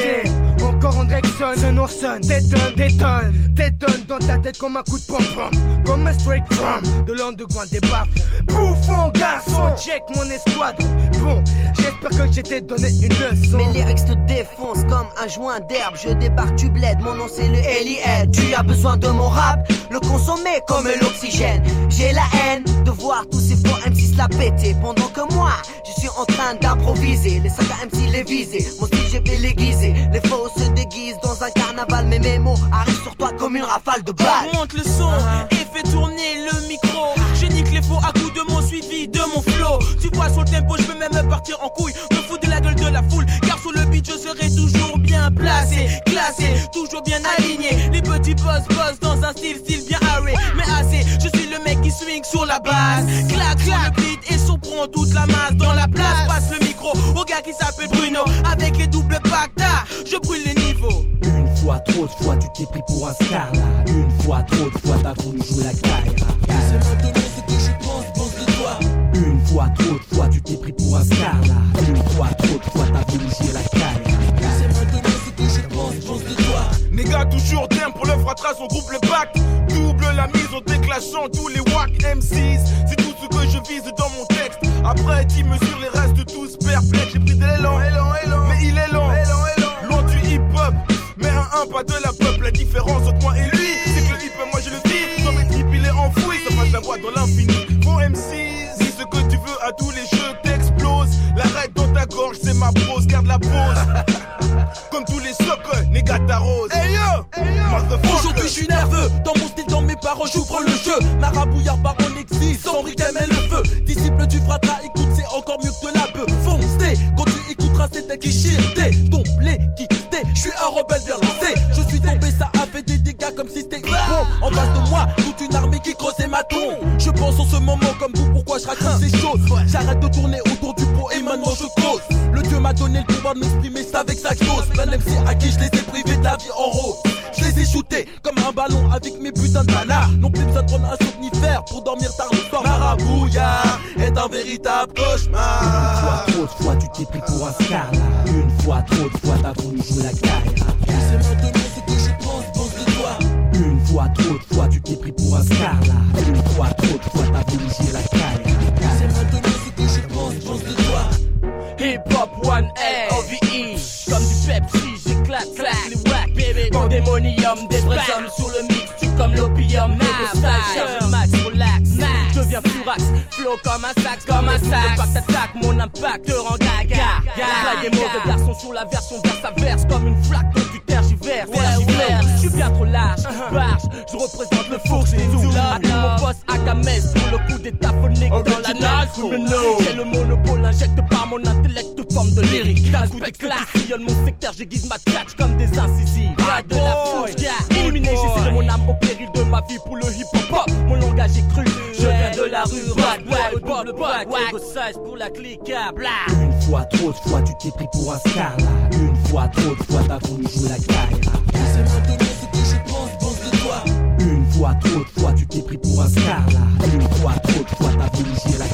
[SPEAKER 24] Encore en direction, un ourson. Détonne, détonne, détonne dans ta tête comme un coup de pom-pom. Comme un straight from de l'underground des baffes. Bouffon, garçon, check mon escouade. Bon, j'espère que j'ai t'ai donné une leçon.
[SPEAKER 25] Mes lyrics te défoncent comme un joint d'herbe. Je débarque, tu bled, mon nom c'est le LIL. Tu as besoin de mon rap, le consommer comme l'oxygène. J'ai la haine de voir tous ces faux MC se la péter. Pendant que moi, je suis en train d'improviser. Les sacs à MC les viser, mon style je vais l'aiguiser. Les faux se déguisent dans un carnaval, mais mes mots arrivent sur toi comme une rafale de balles.
[SPEAKER 12] Monte le son et fais tourner le micro. Je nique les faux à coups de mots suivis de mon flow. Tu vois sur le tempo, je peux même partir en couille. Me fous de la gueule de la foule, car sur le beat je serai toujours bien placé, classé, toujours bien aligné. Les petits boss boss dans un style style bien arrêt, mais assez. Je suis le mec qui swing sur la base. Clac clac beat et son prend toute la masse dans la place. Passe le micro au gars qui s'appelle Bruno avec les doubles pactas. Je brûle
[SPEAKER 26] fois, trop de fois, tu t'es pris pour un star là. Une fois, trop de fois, t'as voulu jouer la carrière.
[SPEAKER 11] C'est maintenant ce que je pense, pense de toi.
[SPEAKER 26] Une fois, trop de fois, tu t'es pris pour un star là. Une fois, trop de fois, t'as voulu jouer la carrière.
[SPEAKER 11] C'est maintenant ce que je pense, pense de toi.
[SPEAKER 27] Néga toujours terme pour le fratras, on groupe le bac. Double la mise en déclenchant tous les wack M6. C'est tout ce que je vise dans mon texte. Après, 10 mesures, les restes tous
[SPEAKER 11] Marabouillard par on existe, sans et le feu. Disciple du fratra, écoute, c'est encore mieux que la bœuf. Foncez, quand tu écouteras, c'est tel qui chire, ton l'équité. Je suis un rebelle bien lancé, je suis tombé, ça a fait des dégâts comme si c'était bon. En face de moi, toute une armée qui creusait ma tombe. Je pense en ce moment comme vous, pourquoi je raconte ces choses? J'arrête de tourner autour du pot et maintenant je cause. Le Dieu m'a donné le pouvoir de m'exprimer, c'est avec sa chose. Plein MC à qui je les ai privés de la vie en rose. Je les ai shootés comme un ballon avec mes putains de. Non plus besoin de prendre un pour dormir tard le soir. Marabouillard est un véritable
[SPEAKER 26] Une
[SPEAKER 11] cauchemar.
[SPEAKER 26] fois, trop de fois, tu t'es pris pour un star là. Une fois, trop de fois, t'as voulu jouer la carrière.
[SPEAKER 11] C'est maintenant ce que je pense, pense de toi.
[SPEAKER 26] Une fois, trop de
[SPEAKER 12] Flow comme un sax Comme un sax Le pacte attaque Mon impact te rend gaga. Pas des mauvais garçons sur la version vers sa verse Comme une flaque dont tu tergiverses Je suis bien trop large Barge. Je représente le four C'est tout. Maintenant mon boss à Gamès Pour le coup d'étaphonique dans la nage J'ai le monopole Injecte par mon intellect toute forme de lyrique. D'un coup d'éclat Sillonne mon secteur J'aiguise ma tchatch comme des incisives. De la fouche Illuminé j'ai cédé mon âme au péril de ma vie Pour le hip hop Mon langage est cru. de la rue Ride ouais au bord de bac Ego size pour la clique bla
[SPEAKER 26] Une fois, trop de fois, tu t'es pris pour un star là. Une fois, trop de fois, t'as voulu jouer la carrière.
[SPEAKER 11] C'est maintenant ce que je pense, pense de toi.
[SPEAKER 26] Une fois, trop de fois, tu t'es pris pour un star là. Une fois, trop de fois, t'as voulu jouer la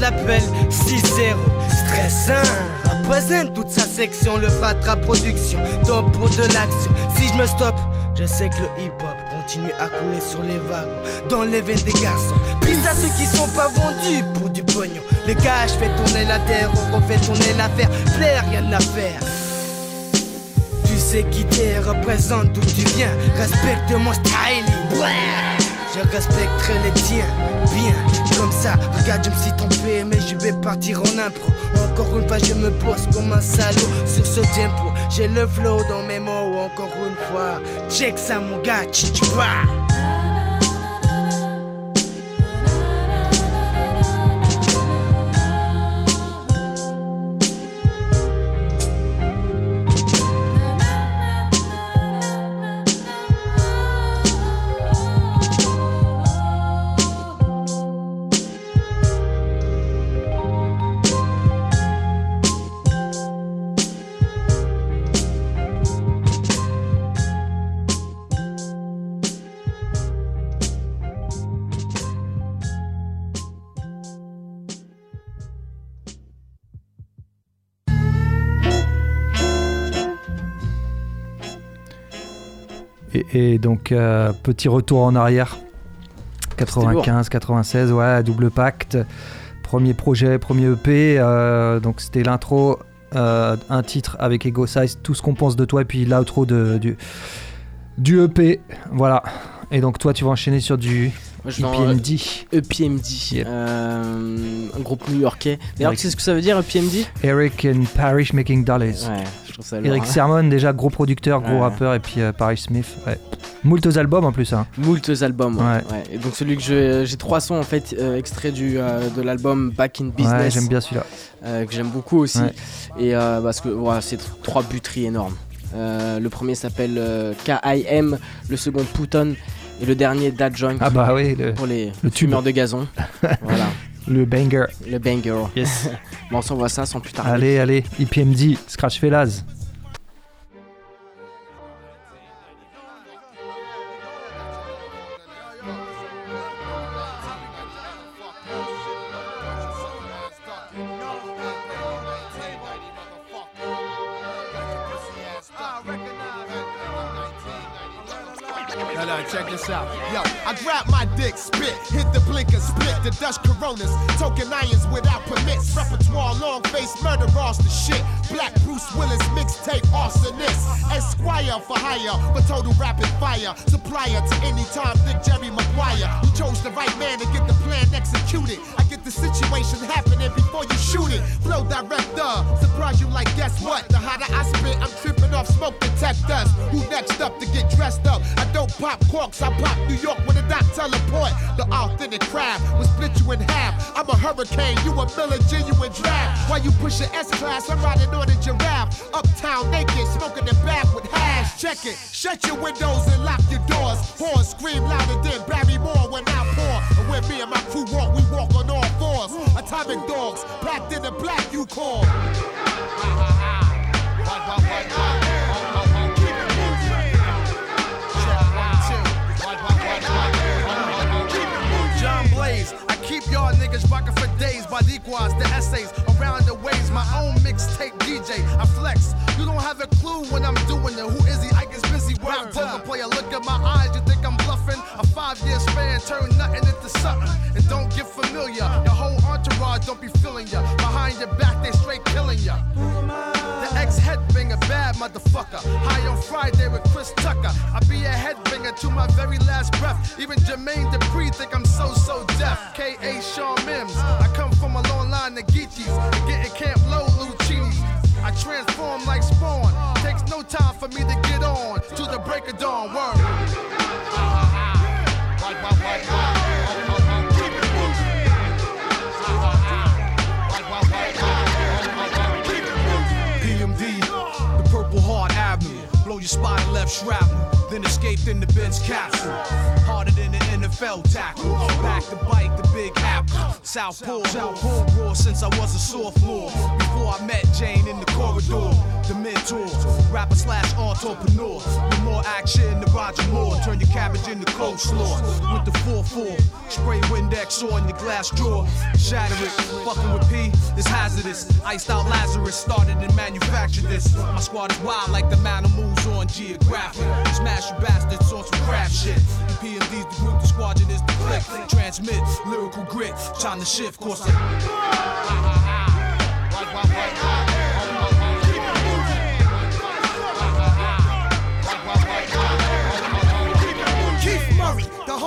[SPEAKER 24] l'appel 6-0. Stressant. Représente toute sa section, le fatra production. Top pour de l'action. Si je me stoppe, je sais que le hip-hop continue à couler sur les wagons. Dans les veines des garçons. Puis à ceux qui sont pas vendus pour du pognon. Les gars, je fais tourner la terre, on refait tourner l'affaire. Flair, rien à faire. Tu sais qui t'es, représente d'où tu viens. Respecte mon style. Je respecterai les tiens, bien, comme ça. Regarde, je me suis trompé, mais je vais partir en impro. Encore une fois, je me pose comme un salaud sur ce tempo. J'ai le flow dans mes mots, encore une fois. Check ça, mon gars, tu vois.
[SPEAKER 21] Et, donc, euh, petit retour en arrière. 95, 96, ouais, double pacte. Premier projet, premier EP. euh, donc, c'était l'intro, euh, un titre avec Ego Size, tout ce qu'on pense de toi, et puis l'outro de- du, du EP. Voilà. Et donc, toi, tu vas enchaîner sur du
[SPEAKER 7] je
[SPEAKER 21] EPMD.
[SPEAKER 7] EPMD, euh, un groupe new-yorkais. D'ailleurs,
[SPEAKER 21] Avec-
[SPEAKER 7] tu sais ce que ça veut dire EPMD
[SPEAKER 21] Eric and Parish Making Dollars.
[SPEAKER 7] Ouais, je trouve ça lourd,
[SPEAKER 21] Eric
[SPEAKER 7] hein.
[SPEAKER 21] Sermon, déjà gros producteur, gros
[SPEAKER 7] Ouais.
[SPEAKER 21] rappeur, et puis euh, Parish Smith. Ouais. Moultes albums en plus. Hein.
[SPEAKER 7] Moultes albums, ouais.
[SPEAKER 21] Ouais.
[SPEAKER 7] ouais. Et donc celui que j'ai trois sons en fait euh, extraits du, euh, de l'album Back in Business.
[SPEAKER 21] Ouais, j'aime bien celui-là.
[SPEAKER 7] euh, que j'aime beaucoup aussi. Et euh, parce que voilà, c'est tr- trois buteries énormes. Euh, le premier s'appelle euh, KIM, le second Pouton et le dernier Dad Joint.
[SPEAKER 21] Ah bah oui, le-
[SPEAKER 7] pour les
[SPEAKER 21] le
[SPEAKER 7] fumeurs de gazon. [LAUGHS] voilà.
[SPEAKER 21] Le banger.
[SPEAKER 7] Le banger.
[SPEAKER 21] Yes. [LAUGHS]
[SPEAKER 7] bon, on s'envoie ça sans plus tarder.
[SPEAKER 21] Allez, allez, IPMD, Scratch Fellas.
[SPEAKER 28] Sean Mims. I come from a long line of Geechees. Getting Camp Low Lucinis. I transform like Spawn. Takes no time for me to get on. To the break of dawn. Word.
[SPEAKER 29] PMD, the Purple Heart Avenue. Blow your and left shrapnel. Then escaped in the Benz capsule. Harder than an NFL tackle. Back to bite the big apple. Southpaw, Southpaw raw since I was a sophomore. Before I met Jane in the corridor. The mentor, rapper slash entrepreneur. With more action than Roger Moore. Turn your cabbage into coleslaw. With the 4-4. Spray Windex on your glass drawer. Shatter it. Fucking with P is hazardous. Iced out Lazarus started and manufactured this. My squad is wild like the man who moves on geographic. Smash you bastards on some crap shit. PMD's the group, the squadron is the click. Transmit lyrical grit. Time to shift course.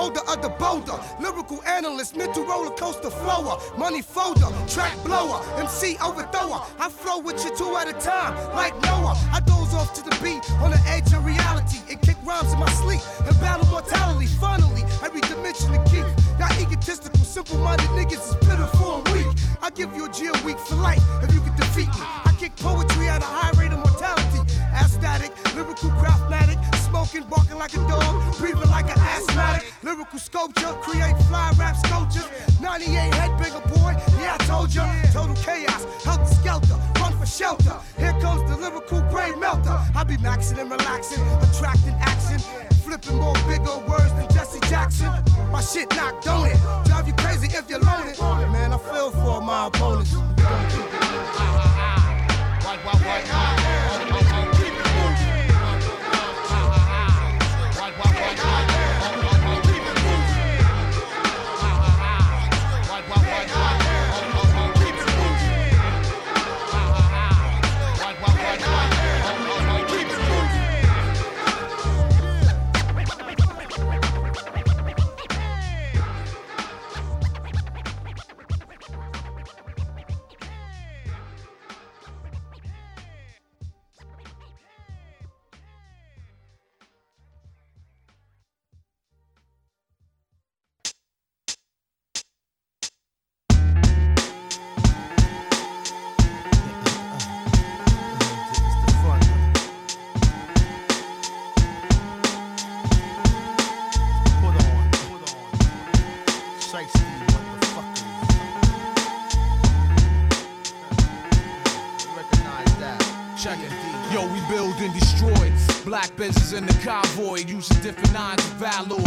[SPEAKER 30] Holder of the boulder, lyrical analyst, mental roller coaster flower, money folder, track blower, MC overthrower. I flow with you two at a time, like Noah. I doze off to the beat on the edge of reality and kick rhymes in my sleep and battle mortality. Finally, every dimension to keep. Y'all egotistical, simple-minded niggas is pitiful and weak. I give you a G a week for life if you can defeat me. I kick poetry at a high rate of. Aesthetic, lyrical craftmatic, smoking, barking like a dog, breathing like an asthmatic. Lyrical sculpture, create fly rap sculptures. 98 headbanger boy, yeah I told ya. Total chaos, helter skelter, run for shelter. Here comes the lyrical brain melter. I be maxing and relaxing, attracting action, flipping more bigger words than Jesse Jackson. My shit knocked on it, drive you crazy if you're loaded. Man, I feel for my opponents.
[SPEAKER 29] Check convoy, using different nines of alloy.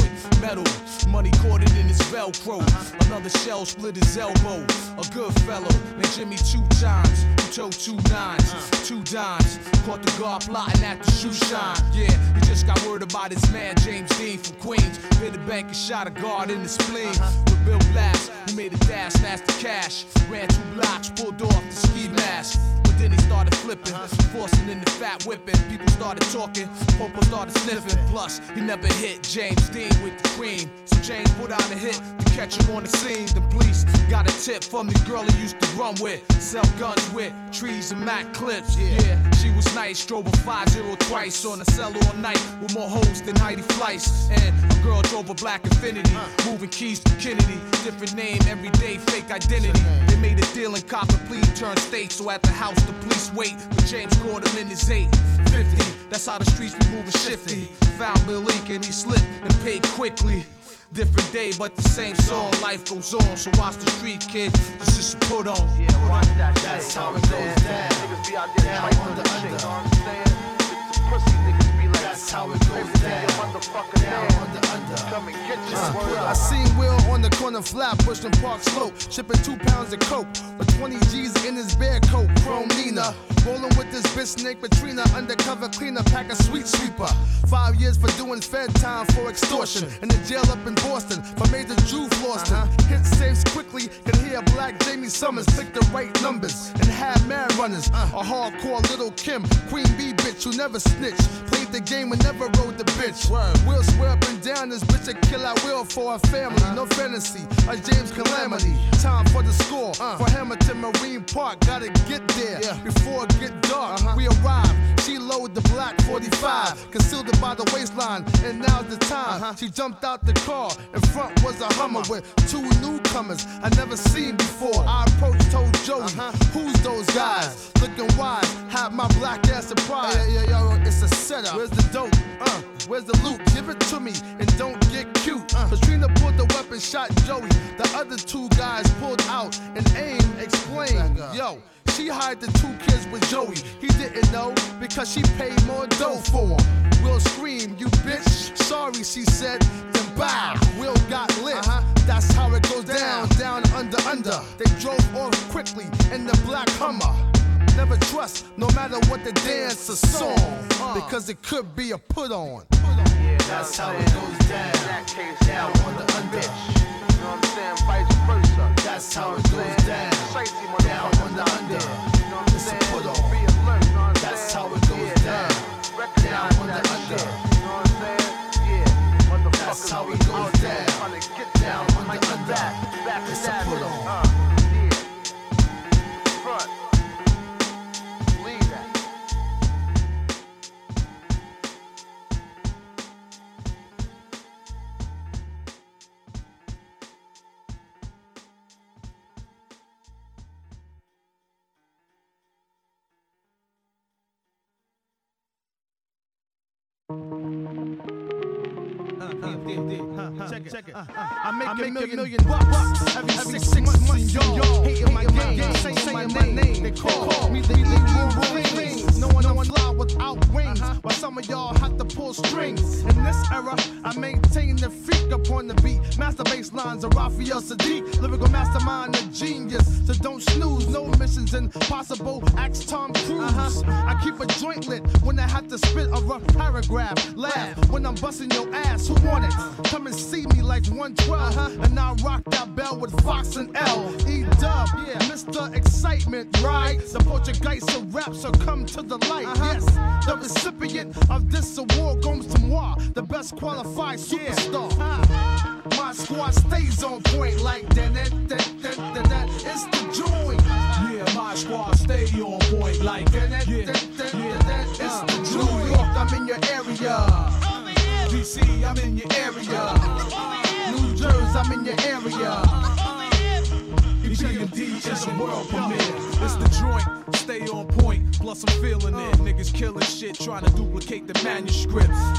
[SPEAKER 29] Metal, money corded in his Velcro. Another shell split his elbow. A good fellow named Jimmy two times. Who told two nines, two dimes. Caught the guard plotting at the shoe shine. Yeah, he just got word about his man James Dean from Queens. Hit the bank and shot a guard in the spleen. With Bill Blast, who made a dash, snatched the cash. Ran two blocks, pulled off the ski mask. Then he started flipping, forcing in the fat whipping. People started talking, Popo started sniffing. Plus, he never hit James Dean with the cream. So James put out a hit catch him on the scene. The police got a tip from the girl he used to run with, sell guns with, trees and Mac clips. Yeah, she was nice, drove a 5 twice on a cell all night with more hoes than Heidi Fleiss. And a girl drove a black Infinity, moving keys to Kennedy. Different name every day, fake identity. They made a deal and cop a plea, turned state. So at the house, the police wait. But James caught him in his 850. That's how the streets be moving shifty. Found Leak and he slipped and paid quickly. Different day, but the same song. Life goes on, so watch the street kid. This is put on. Yeah, watch that. That's how it goes down. Niggas be out there down under, under. Pussy niggas be like, that's how it goes down. Down under, under. Come and get your
[SPEAKER 28] Uh, I seen Will on the corner flap, pushing Park Slope, shipping two pounds of coke with 20 G's in his bear coat. Chrome Nina, rolling with this bitch named Katrina, undercover cleaner, pack a sweet sweeper. Five years for doing fed time for extortion. In the jail up in Boston for Major Drew Floston. Hit safes quickly, can hear Black Jamie Summers pick the right numbers and have mad runners. A hardcore little Kim, Queen Bee bitch who never snitch. Played the game and never rode the bitch. We'll swear up and down this bitch a kill I will for her family. No uh-huh. fantasy, a James Calamity. Time for the score uh. for Hamilton Marine Park. Gotta get there before it get dark. Uh-huh. We arrive. She loaded the black 45, uh-huh. concealed it by the waistline, and now's the time. She jumped out the car. In front was a Hummer with two newcomers I never seen before. I approached, told Joey, "Who's those guys? Looking wise, ride my black ass and pride. Yeah, yeah, yo, it's a setup. Where's the dope? Uh, where's the loot? Give it to me and don't get cute. Uh, Katrina pulled the weapon, shot Joey. The other two guys pulled out and aim explained. Yo, she hired the two kids with Joey. He didn't know because she paid more dough for him. Will scream, you bitch. Sorry, she said. Then bow. Will got lit. That's how it goes down, down, under, under. They drove off quickly in the black Hummer. Never trust, no matter what the dance or song, uh. because it could be a put on. That's how it make, make a million, million bucks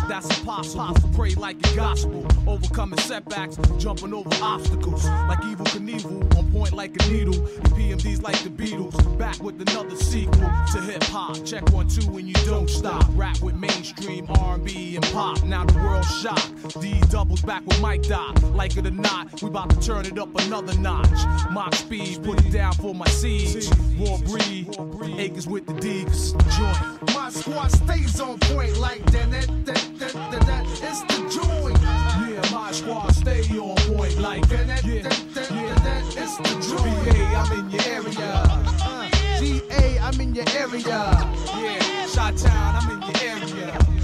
[SPEAKER 29] That's impossible. Pray like a gospel, overcoming setbacks, jumping over obstacles. Like evil Knievel, on point like a needle. P.M.D.s like the Beatles, back with another sequel to hip hop. Check one two and you don't stop. Rap with mainstream R&B and pop. Now the world shocked. D doubles back with Mike Dot. Like it or not, we about to turn it up another notch. Mock speed, put it down for my seeds. Raw breed, acres with the D, the joint.
[SPEAKER 28] My squad stays on point like that. That, that, that, that. It's the joint.
[SPEAKER 29] Yeah, my squad stay on point like
[SPEAKER 28] that. that, that, that, that, that. It's the joint.
[SPEAKER 29] BA, I'm in your area.
[SPEAKER 28] Uh, GA, I'm in your area.
[SPEAKER 29] Yeah, Shot Town, I'm in your area.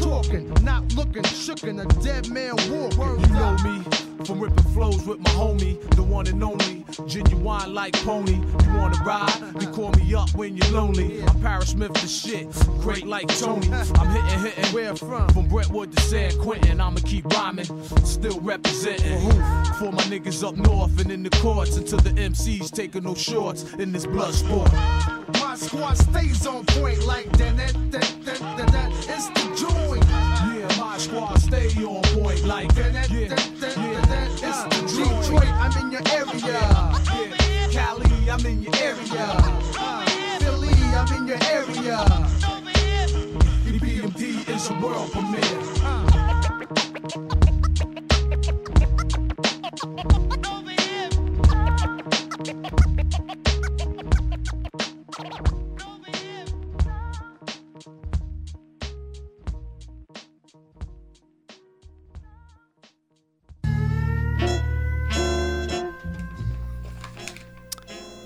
[SPEAKER 28] Talking, not looking, shookin' a dead man walking.
[SPEAKER 29] You know me from ripping flows with my homie, the one and only, genuine like pony. You wanna ride? You call me up when you're lonely. I'm Paris Smith the shit, great like Tony. I'm hitting, hitting.
[SPEAKER 28] Where from?
[SPEAKER 29] From Brentwood to San Quentin, I'ma keep rhyming, still representing. For my niggas up north and in the courts until the MCs taking no shorts in this blood sport.
[SPEAKER 28] My squad stays on point like that. that, that, that, that, that. It's the joint.
[SPEAKER 29] Yeah, my squad stay on point like
[SPEAKER 28] that. that, that, that, that, that. It's the joint. Detroit, I'm in your area.
[SPEAKER 29] Yeah, Cali, I'm in your area.
[SPEAKER 28] Uh, Philly, I'm in your area.
[SPEAKER 29] EPMD is a world premiere. Uh.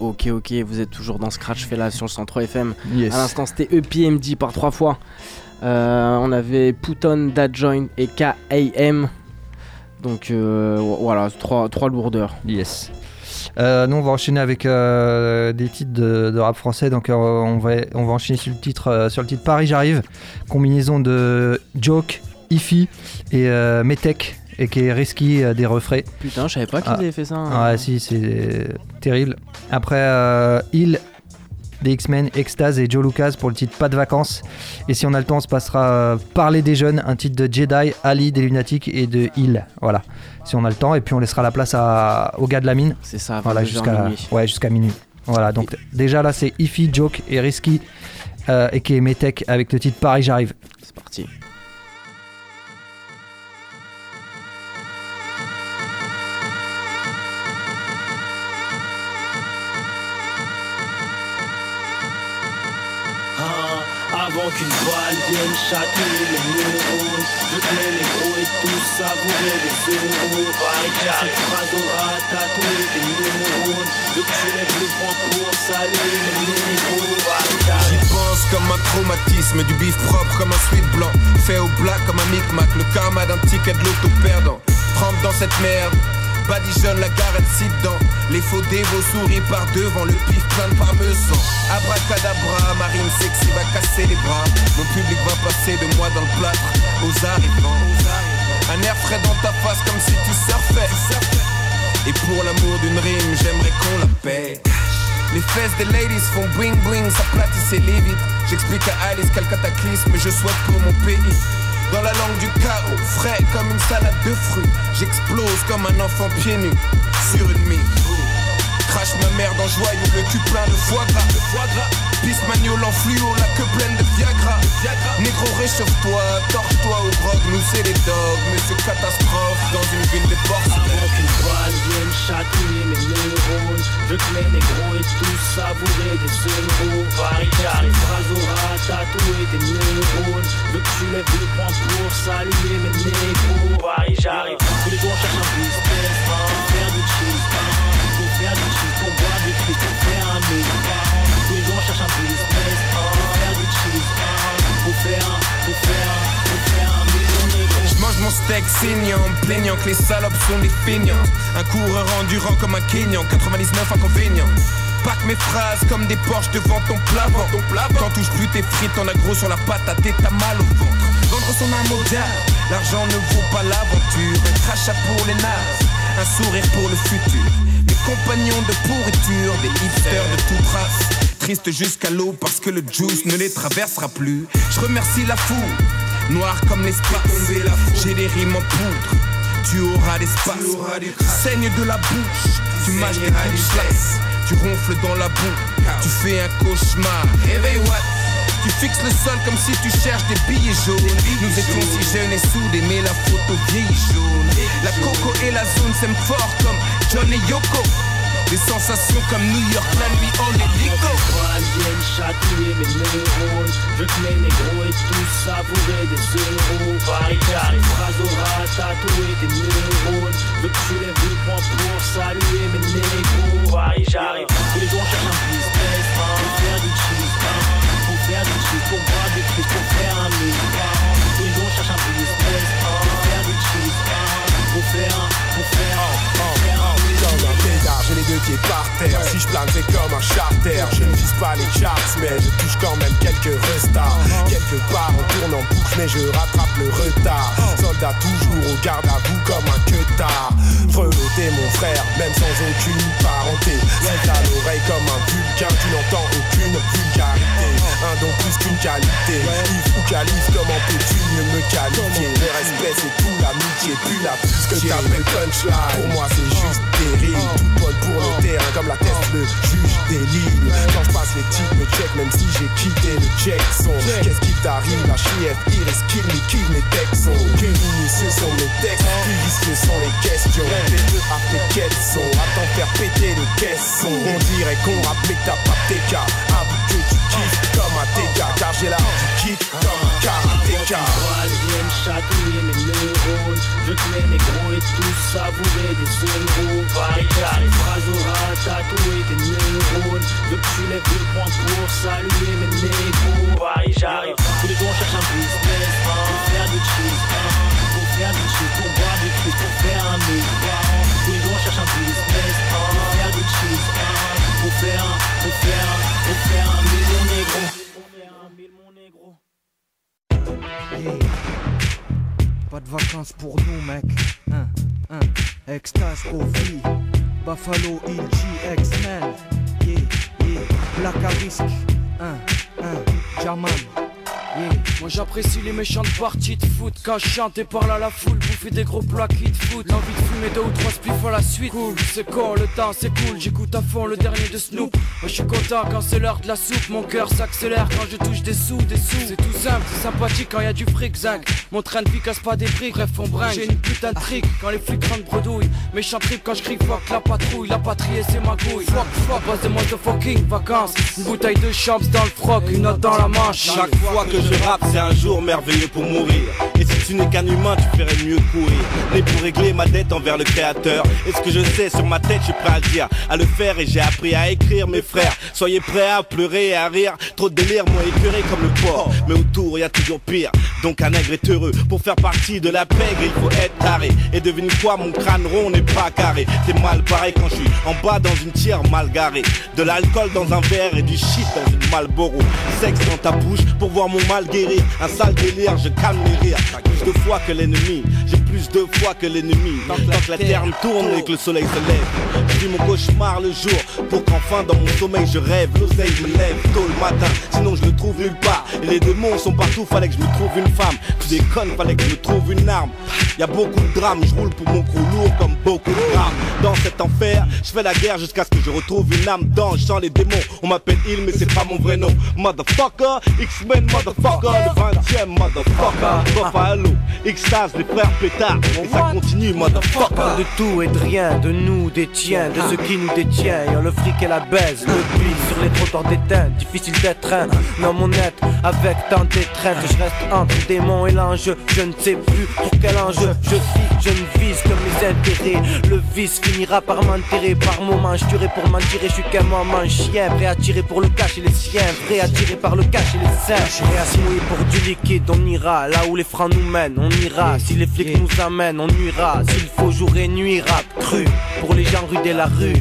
[SPEAKER 7] Ok, ok, vous êtes toujours dans Scratch fait là sur le 103 FM.
[SPEAKER 8] Yes.
[SPEAKER 7] À l'instant, c'était EPMD par trois fois. Euh, on avait Puton, Dadjoin et KAM. Donc euh, voilà, trois, trois lourdeurs.
[SPEAKER 8] Yes. Euh, nous, on va enchaîner avec euh, des titres de, de rap français. Donc, euh, on, va, on va enchaîner sur le titre, sur le titre Paris, j'arrive. Combinaison de Joke, Ifi et Metek, et qui est Risky euh, des refrains.
[SPEAKER 7] Putain, je savais pas qu'ils
[SPEAKER 8] Ah.
[SPEAKER 7] avaient fait ça. hein.
[SPEAKER 8] Ouais, si, c'est terrible. Après, euh, Il, des X-Men, Extase et Joe Lucas pour le titre Pas de vacances. Et si on a le temps, on se passera euh, Parler des jeunes, un titre de Jedi, Ali, des Lunatiques et de Il. Voilà, si on a le temps. Et puis on laissera la place à, aux gars de la mine.
[SPEAKER 7] C'est ça,
[SPEAKER 8] Voilà,
[SPEAKER 7] 22h
[SPEAKER 8] jusqu'à
[SPEAKER 7] minuit.
[SPEAKER 8] ouais, jusqu'à minuit. Voilà, donc déjà là, c'est Ify, Joke et Risky euh, et qui est Metek avec le titre Paris, j'arrive.
[SPEAKER 7] C'est parti.
[SPEAKER 23] Balle vienne chatouiller les neurones Je tenais les gros et tous savourer euros. Pareil j'arrive phrase au rat, tatouer des neurones. Que tu lèves le pour saluer les Pareil
[SPEAKER 31] J'y pense comme un traumatisme, du bif propre comme un sweat blanc, fait au black comme un micmac, le karma d'un ticket de l'auto perdant. Trempe dans cette merde, badigeonne la si dedans, les faux dévots sourient par devant, le pif plein de parmesan. Abracadabra, marine sexy va casser les bras, mon public va passer de moi dans le plâtre aux arrivants. Un air frais dans ta face comme si tu surfais. Et pour l'amour d'une rime, j'aimerais qu'on la paie. Les fesses des ladies font bling bling, ça platisse et lévite. J'explique à Alice quel cataclysme je souhaite pour mon pays. Dans la langue du chaos, frais comme une salade de fruits. J'explose comme un enfant pieds nus sur une mine. Crache ma mère dans joyeux, le cul plein de foie gras. Pisse magnol en fluo, la queue pleine de Viagra. Négro, réchauffe-toi, torche-toi au nous c'est les dogs. Monsieur catastrophe dans une ville de.
[SPEAKER 23] Avant qu'une balle vienne chatouiller mes neurones Je que mes négros et tous savourer des euros Paris j'arrive phrase au rat, tatouer des neurones Je que tu lèves le pour saluer mes négros Paris j'arrive les jours on cherche hein, Faire du cheese hein, Faut faire du cheese, pour du pour cherche un business Faire du cheese Faut faire un, faut faire un, faut faire un million négros
[SPEAKER 31] Je mange mon steak saignant, plaignant que les salopes sont des feignants. Un coureur endurant comme un Kenyan, 99 inconvénients. Pack mes phrases comme des Porsche devant ton plat-vent. Quand touche plus tes frites, en agro sur la patate et t'as mal au ventre. Vendre son âme au diable, l'argent ne vaut pas l'aventure. Un crachat pour les nazes, un sourire pour le futur. Mes compagnons de pourriture, des hipsters de toute race. Jusqu'à l'eau parce que le juice ne les traversera plus. Je remercie la foule, noir comme l'espace. J'ai des rimes en poudre, tu auras l'espace. Tu saignes de la bouche, tu mâches des couches Tu ronfles dans la boue, tu fais un cauchemar. What? Tu fixes le sol comme si tu cherches des billets jaunes. Nous étions si jeunes et soudés, mais la photo vieille jaune. La coco et la zone s'aiment fort comme John et Yoko. Des sensations comme New York la nuit en hélico.
[SPEAKER 23] viennent chatouiller mes neurones. Je que mes négros et tous savourer des euros. Paris j'arrive phrase au rat, tatouer des neurones. Je que tu lèves
[SPEAKER 31] par terre. Si je plane, c'est comme un charter. Je ne vise pas les charts, mais je touche quand même quelques restarts. Quelque part, on tourne en boucle, mais je rattrape le retard. Soldat toujours au garde à vous comme un queutard. Freloté, mon frère, même sans aucune parenté. C'est à l'oreille comme un vulcain, tu n'entends aucune vulgarité. Un don plus qu'une qualité. Yves ou calife, comment peux-tu mieux me qualifier? Le respect, c'est tout, l'amitié, puis la plus que t'appelles punchline. Pour moi, c'est juste des rimes. Tout bonne pour le terrain, comme la teste, le juge des lignes. Quand je passe les titres, me check, même si j'ai quitté le check son. Qu'est-ce qui t'arrive? À chier, iris, me, kill mes textes sont. Que minutieux sont mes textes, plus vicieux sont les questions. P2 après quels sont, à t'en faire péter le caisson. On dirait qu'on rappelait que t'as pas tes cas. Avoue que tu kiffes car j'ai du kick comme karatéka.
[SPEAKER 23] viennent chatouiller mes neurones Je que mes négros et tous savourer des euros j'arrive phrase au rat, tatouer des neurones Je que tu lèves le poing pour saluer mes négros Paris j'arrive Tous les jours on cherche un business hein, Faut faire du cheese hein, Faut faire des choses pour boire des coups, pour faire un milliard. Tous les jours on cherche un business, oh. pour faire choses, oh. pour faire un, pour faire un, pour faire un million négro.
[SPEAKER 32] Pas de vacances pour nous, mec. Hein, hein. Extase, Kofi, Buffalo, Hill, X-Men. Yeah, yeah. Black à risque.
[SPEAKER 33] Moi j'apprécie les méchantes parties de foot. Quand je chante et parle à la foule Bouffer des gros plats qui te foutent. L'envie de fumer deux ou trois spliffs à la suite. Cool, c'est quand le temps c'est cool. J'écoute à fond le dernier de Snoop. Moi je suis content quand c'est l'heure de la soupe. Mon cœur s'accélère quand je touche des sous, des sous. C'est tout simple, c'est sympathique quand y a du fric zinc. Mon train de vie casse pas des briques. Bref on brinque, j'ai une putain de trick Quand les flics rentrent bredouille Méchant trip quand je crie fuck la patrouille. La patrie c'est ma couille Fuck fuck, passe de motherfucking vacances. Une bouteille de champs dans le froc Une note dans la manche.
[SPEAKER 34] Chaque fois que je rappe, c'est un jour merveilleux pour mourir. Tu n'es qu'un humain, tu ferais mieux courir. Né pour régler ma dette envers le créateur. Et ce que je sais sur ma tête, je suis prêt à le dire, à le faire. Et j'ai appris à écrire, mes frères. Soyez prêts à pleurer et à rire. Trop de délire, moi écœuré comme le porc. Mais autour, y a toujours pire. Donc un nègre est heureux. Pour faire partie de la pègre, il faut être taré. Et devine quoi, mon crâne rond n'est pas carré. C'est mal pareil quand je suis en bas dans une tière mal garée. De l'alcool dans un verre et du shit dans une Malboro. Sexe dans ta bouche pour voir mon mal guérir. Un sale délire, je calme les rires. Plus de fois que l'ennemi, j'ai plus de fois que l'ennemi. Tant que la terre me tourne et que le soleil se lève. Je vis mon cauchemar le jour pour qu'enfin dans mon sommeil je rêve. L'oseille me lève tôt le matin, sinon je le trouve nulle part. Et les démons sont partout, fallait que je me trouve une femme. Tu déconnes, fallait que je me trouve une arme. Y a beaucoup de drames, je roule pour mon crew lourd comme beaucoup de drames. Dans cet enfer, je fais la guerre jusqu'à ce que je retrouve une âme d'ange sans les démons. On m'appelle il, mais c'est pas mon vrai nom. Motherfucker, X-Men, motherfucker, le 20ème, motherfucker. Buffalo, X-Stars, les frères pétards. Et ça continue, motherfucker.
[SPEAKER 32] de tout et de rien, de nous, des tiens, de ce qui nous détient. Y'a le fric et la baise, le pli sur les trottoirs d'éteint. Difficile d'être un homme honnête avec tant d'étreinte. Je reste entre démon et l'ange. Je ne sais plus pour quel ange je vis. Je ne vise que mes intérêts. Le vice finira par m'enterrer. Par moments, je tuerai pour m'en tirer. Je suis qu'un moment chien, prêt à tirer pour le cash et les siens. Prêt à tirer par le cash et les seins. Prêt à se mouiller pour du liquide. On ira là où les francs nous mènent. On ira si les flics nous amènent. On nuira s'il faut jour et nuit. Rap cru pour les gens rues de la rue.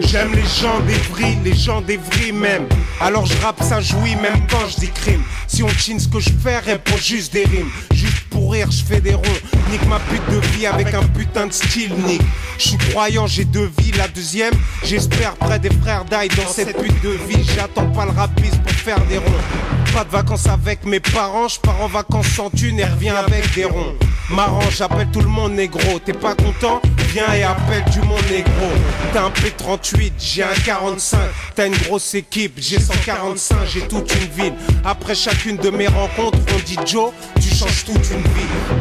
[SPEAKER 35] J'aime les gens vrilles, les gens vrilles même. Alors je rappe ça jouit même quand je dis crime. Si on chine ce que je fais, répond juste des rimes. Je fais des ronds. Nique ma pute de vie avec un putain de style, nique. Je suis croyant, j'ai deux vies. La deuxième, j'espère près des frères d'ail dans cette pute de vie. J'attends pas le rapis pour faire des ronds. Pas de vacances avec mes parents, je pars en vacances sans thune et reviens avec des ronds. Marrant, j'appelle tout le monde négro. T'es pas content? Viens et appelle du monde négro. T'as un P38, j'ai un 45. T'as une grosse équipe, j'ai 145, j'ai toute une ville. Après chacune de mes rencontres, on dit Joe, tu changes toute une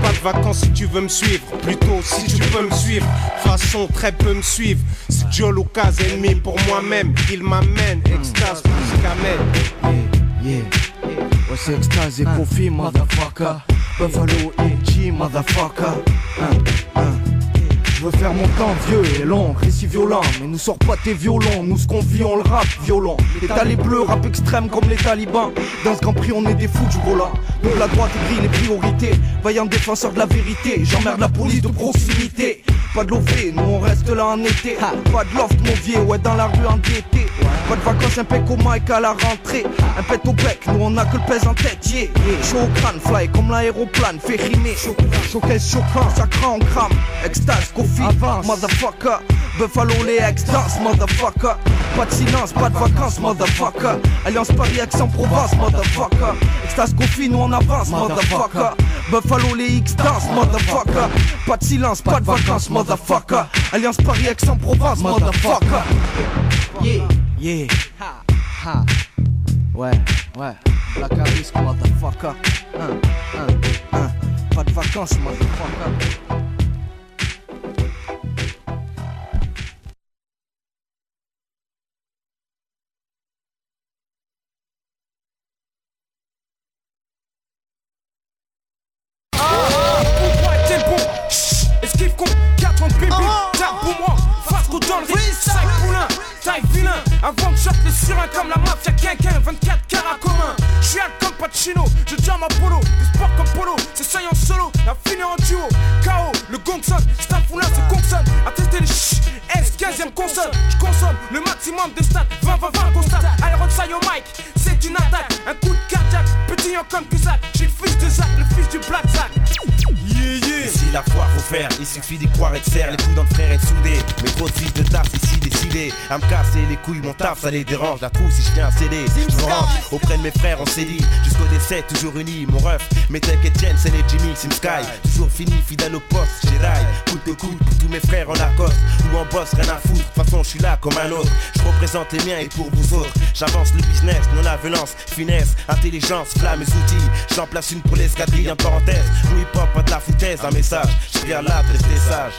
[SPEAKER 35] Pas de vacances si tu veux me suivre, plutôt si tu peux me suivre. Façon très peu me suivre. C'est Joe Lucas, ennemi pour moi-même. Il m'amène, extase plus qu'amène.
[SPEAKER 32] Yeah, ouais c'est extase et Kofi, motherfucker. Buffalo E.G., motherfucker. Hein, hein. Je veux faire mon temps vieux et long, récit violent. Mais nous sors pas tes violons, nous ce qu'on vit on le rap violent. Les talés bleus, rap extrême comme les talibans. Dans ce grand prix on est des fous du volant Nous la droite grille les priorités. Vaillant défenseur de la vérité. J'emmerde la police de proximité. Pas de l'offre, nous on reste là en été. Pas de loft mon vieux, ouais dans la rue endetté. Pas de vacances, un pec au mic à la rentrée. Un pet au bec, nous on a que le pèse en tête yeah. Chaud au crâne, fly comme l'aéroplane, fait rimer. Showcase choquant, ça crame, on crame Extase, Kofi, motherfucker. Buffalo les ex dance, motherfucker. Pas de silence, pas de vacances, motherfucker. Alliance Paris, Aix-en-Provence, motherfucker. Extase, nous on avance, motherfucker. Buffalo les X dance, motherfucker. Pas de silence, pas de vacances, motherfucker. Alliance Paris, Aix-en-Provence, motherfucker. Yeah, yeah, ha, ha. Ouais, ouais, Black Harris, motherfucker. Hein, hein, hein. Pas de vacances, motherfucker
[SPEAKER 29] je jam à polo, du sport comme polo. C'est ça en solo, la fini en duo. KO, le gong sonne, staff poulain se consonne. À tester les ch, S, 15ème console. J'consomme le maximum de stats, 20, 20, 20 constat. Aérosaille au mic, c'est une attaque, un coup de cardiaque, pétillant comme Cusack. J'suis le fils de Zach, le fils du Black Zack.
[SPEAKER 34] Si la foire faut faire, il suffit d'y croire et de serre les coups le frère et de souder. Mais trop de fils de taf ici décidé à me casser les couilles, mon taf ça les dérange. La trousse si je tiens un CD, je me range auprès de mes frères, on s'est dit jusqu'au décès, toujours unis. Mon ref, mes tech Etienne, c'est les Jimmy, Sim Sky. Toujours fini, fidèle au poste, j'ai rail. Coup de coude pour tous mes frères en Lacoste ou en boss, rien à foutre. De toute façon, je suis là comme un autre. Je représente les miens et pour vous autres, j'avance le business, non-avenance, finesse, intelligence, flamme et outils. J'en place une pour l'escadrille en parenthèse. Oui, pop, pas de la foutaise, un message. Je viens là de rester sage.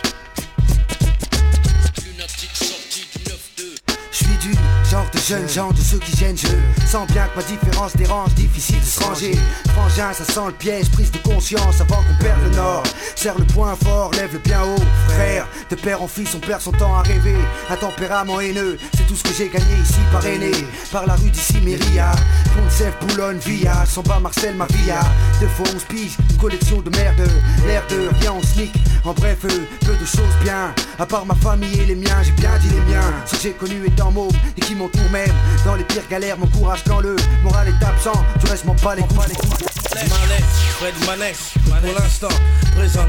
[SPEAKER 30] Je suis du genre de jeune gens de ceux qui gênent. Je sens bien que ma différence dérange Difficile de se ranger. Frangin ça sent le piège Prise de conscience avant qu'on perde le nord. Serre le point fort, lève le bien haut Frère, de père en fils on perd son temps à rêver. Un tempérament haineux C'est tout ce que j'ai gagné ici parrainé. Par la rue d'ici Méria Poncef, Boulogne, Villa. Samba, Marcel, Mavilla Deux fois 11 piges, une collection de merde. L'air de rien on sneak. En bref, euh, peu de choses bien. À part ma famille et les miens J'ai bien dit les miens. Ceux que j'ai connus étant môme et qui même. Dans les pires galères, mon courage quand le moral est absent. Tu restes m'en pas les
[SPEAKER 34] pour l'instant, présent.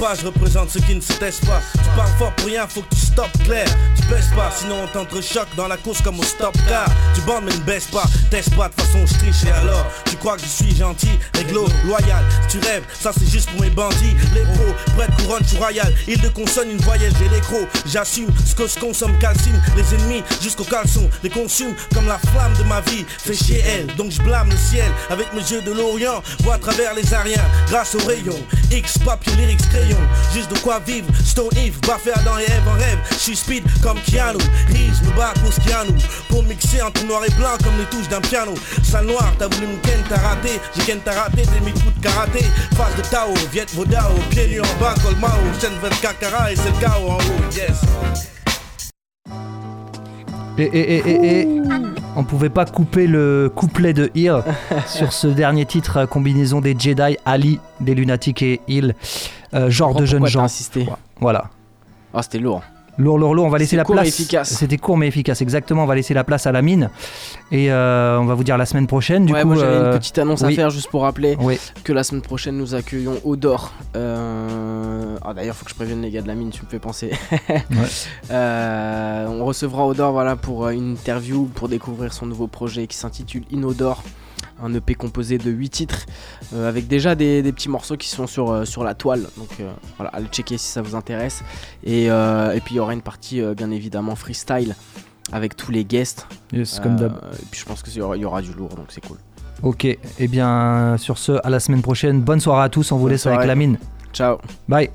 [SPEAKER 34] Pas, je représente ceux qui ne se testent pas. Tu parles fort pour rien, faut que tu stoppes clair. Tu baisses pas, sinon on t'entrechoque dans la course comme au stop car. Tu bandes mais ne baisse pas, teste pas, de façon je triche et alors. Tu crois que je suis gentil, réglo, loyal. Tu rêves, ça c'est juste pour mes bandits. Les pros, près de couronne, je royal. Il de consonne une voyelle, j'ai l'écro. J'assume ce que je consomme, calcine. Les ennemis jusqu'au caleçon, les consume comme la flamme de ma vie. Fait chier elle, donc je blâme le ciel avec mes yeux de l'Orient. Vois à travers les ariens, aux rayons. X, papier, lyrics, crayon. Juste de quoi vivre, Stone Eve, baffé Adam et Eve en rêve. Je suis speed comme Keanu. Reese me bat pour Keanu. Pour mixer entre noir et blanc comme les touches d'un piano. Sale noir, t'as voulu me ken, t'as raté. J'ai ken, t'as raté, t'es mis coups de karaté. Face de Tao, Viet Vodao. Pieds nus en bas, Colmao. Chaîne 24 carats et c'est le chaos en haut, yes.
[SPEAKER 8] Et, et, et on pouvait pas couper le couplet de Hill [LAUGHS] sur ce dernier titre, euh, combinaison des Jedi, Ali, des Lunatiques et Hill, euh, genre de jeunes gens.
[SPEAKER 7] insisté.
[SPEAKER 8] Voilà.
[SPEAKER 7] Ah, c'était lourd.
[SPEAKER 8] Lourd, lourd, lourd, on va laisser la
[SPEAKER 7] court
[SPEAKER 8] place.
[SPEAKER 7] efficace.
[SPEAKER 8] C'était court mais efficace, exactement. On va laisser la place à la mine. Et euh, on va vous dire la semaine prochaine. Du
[SPEAKER 7] ouais,
[SPEAKER 8] coup,
[SPEAKER 7] moi j'avais
[SPEAKER 8] euh,
[SPEAKER 7] une petite annonce
[SPEAKER 8] oui.
[SPEAKER 7] à faire juste pour rappeler
[SPEAKER 8] Oui.
[SPEAKER 7] que la semaine prochaine nous accueillons Odor. Euh... Ah d'ailleurs faut que je prévienne les gars de la mine, tu me fais penser. [LAUGHS] Euh, on recevra Odor voilà pour euh, une interview pour découvrir son nouveau projet qui s'intitule Inodor. Un EP composé de 8 titres euh, avec déjà des, des petits morceaux qui sont sur, euh, sur la toile. Donc euh, voilà, allez checker si ça vous intéresse. Et, et puis il y aura une partie bien évidemment freestyle avec tous les guests.
[SPEAKER 8] Yes, comme d'hab.
[SPEAKER 7] Et puis je pense qu'il y aura, y aura du lourd donc c'est cool.
[SPEAKER 8] Ok, et bien sur ce, à la semaine prochaine. Bonne soirée à tous, on vous
[SPEAKER 7] Bonne
[SPEAKER 8] laisse avec la mine.
[SPEAKER 7] Ciao.
[SPEAKER 8] Bye.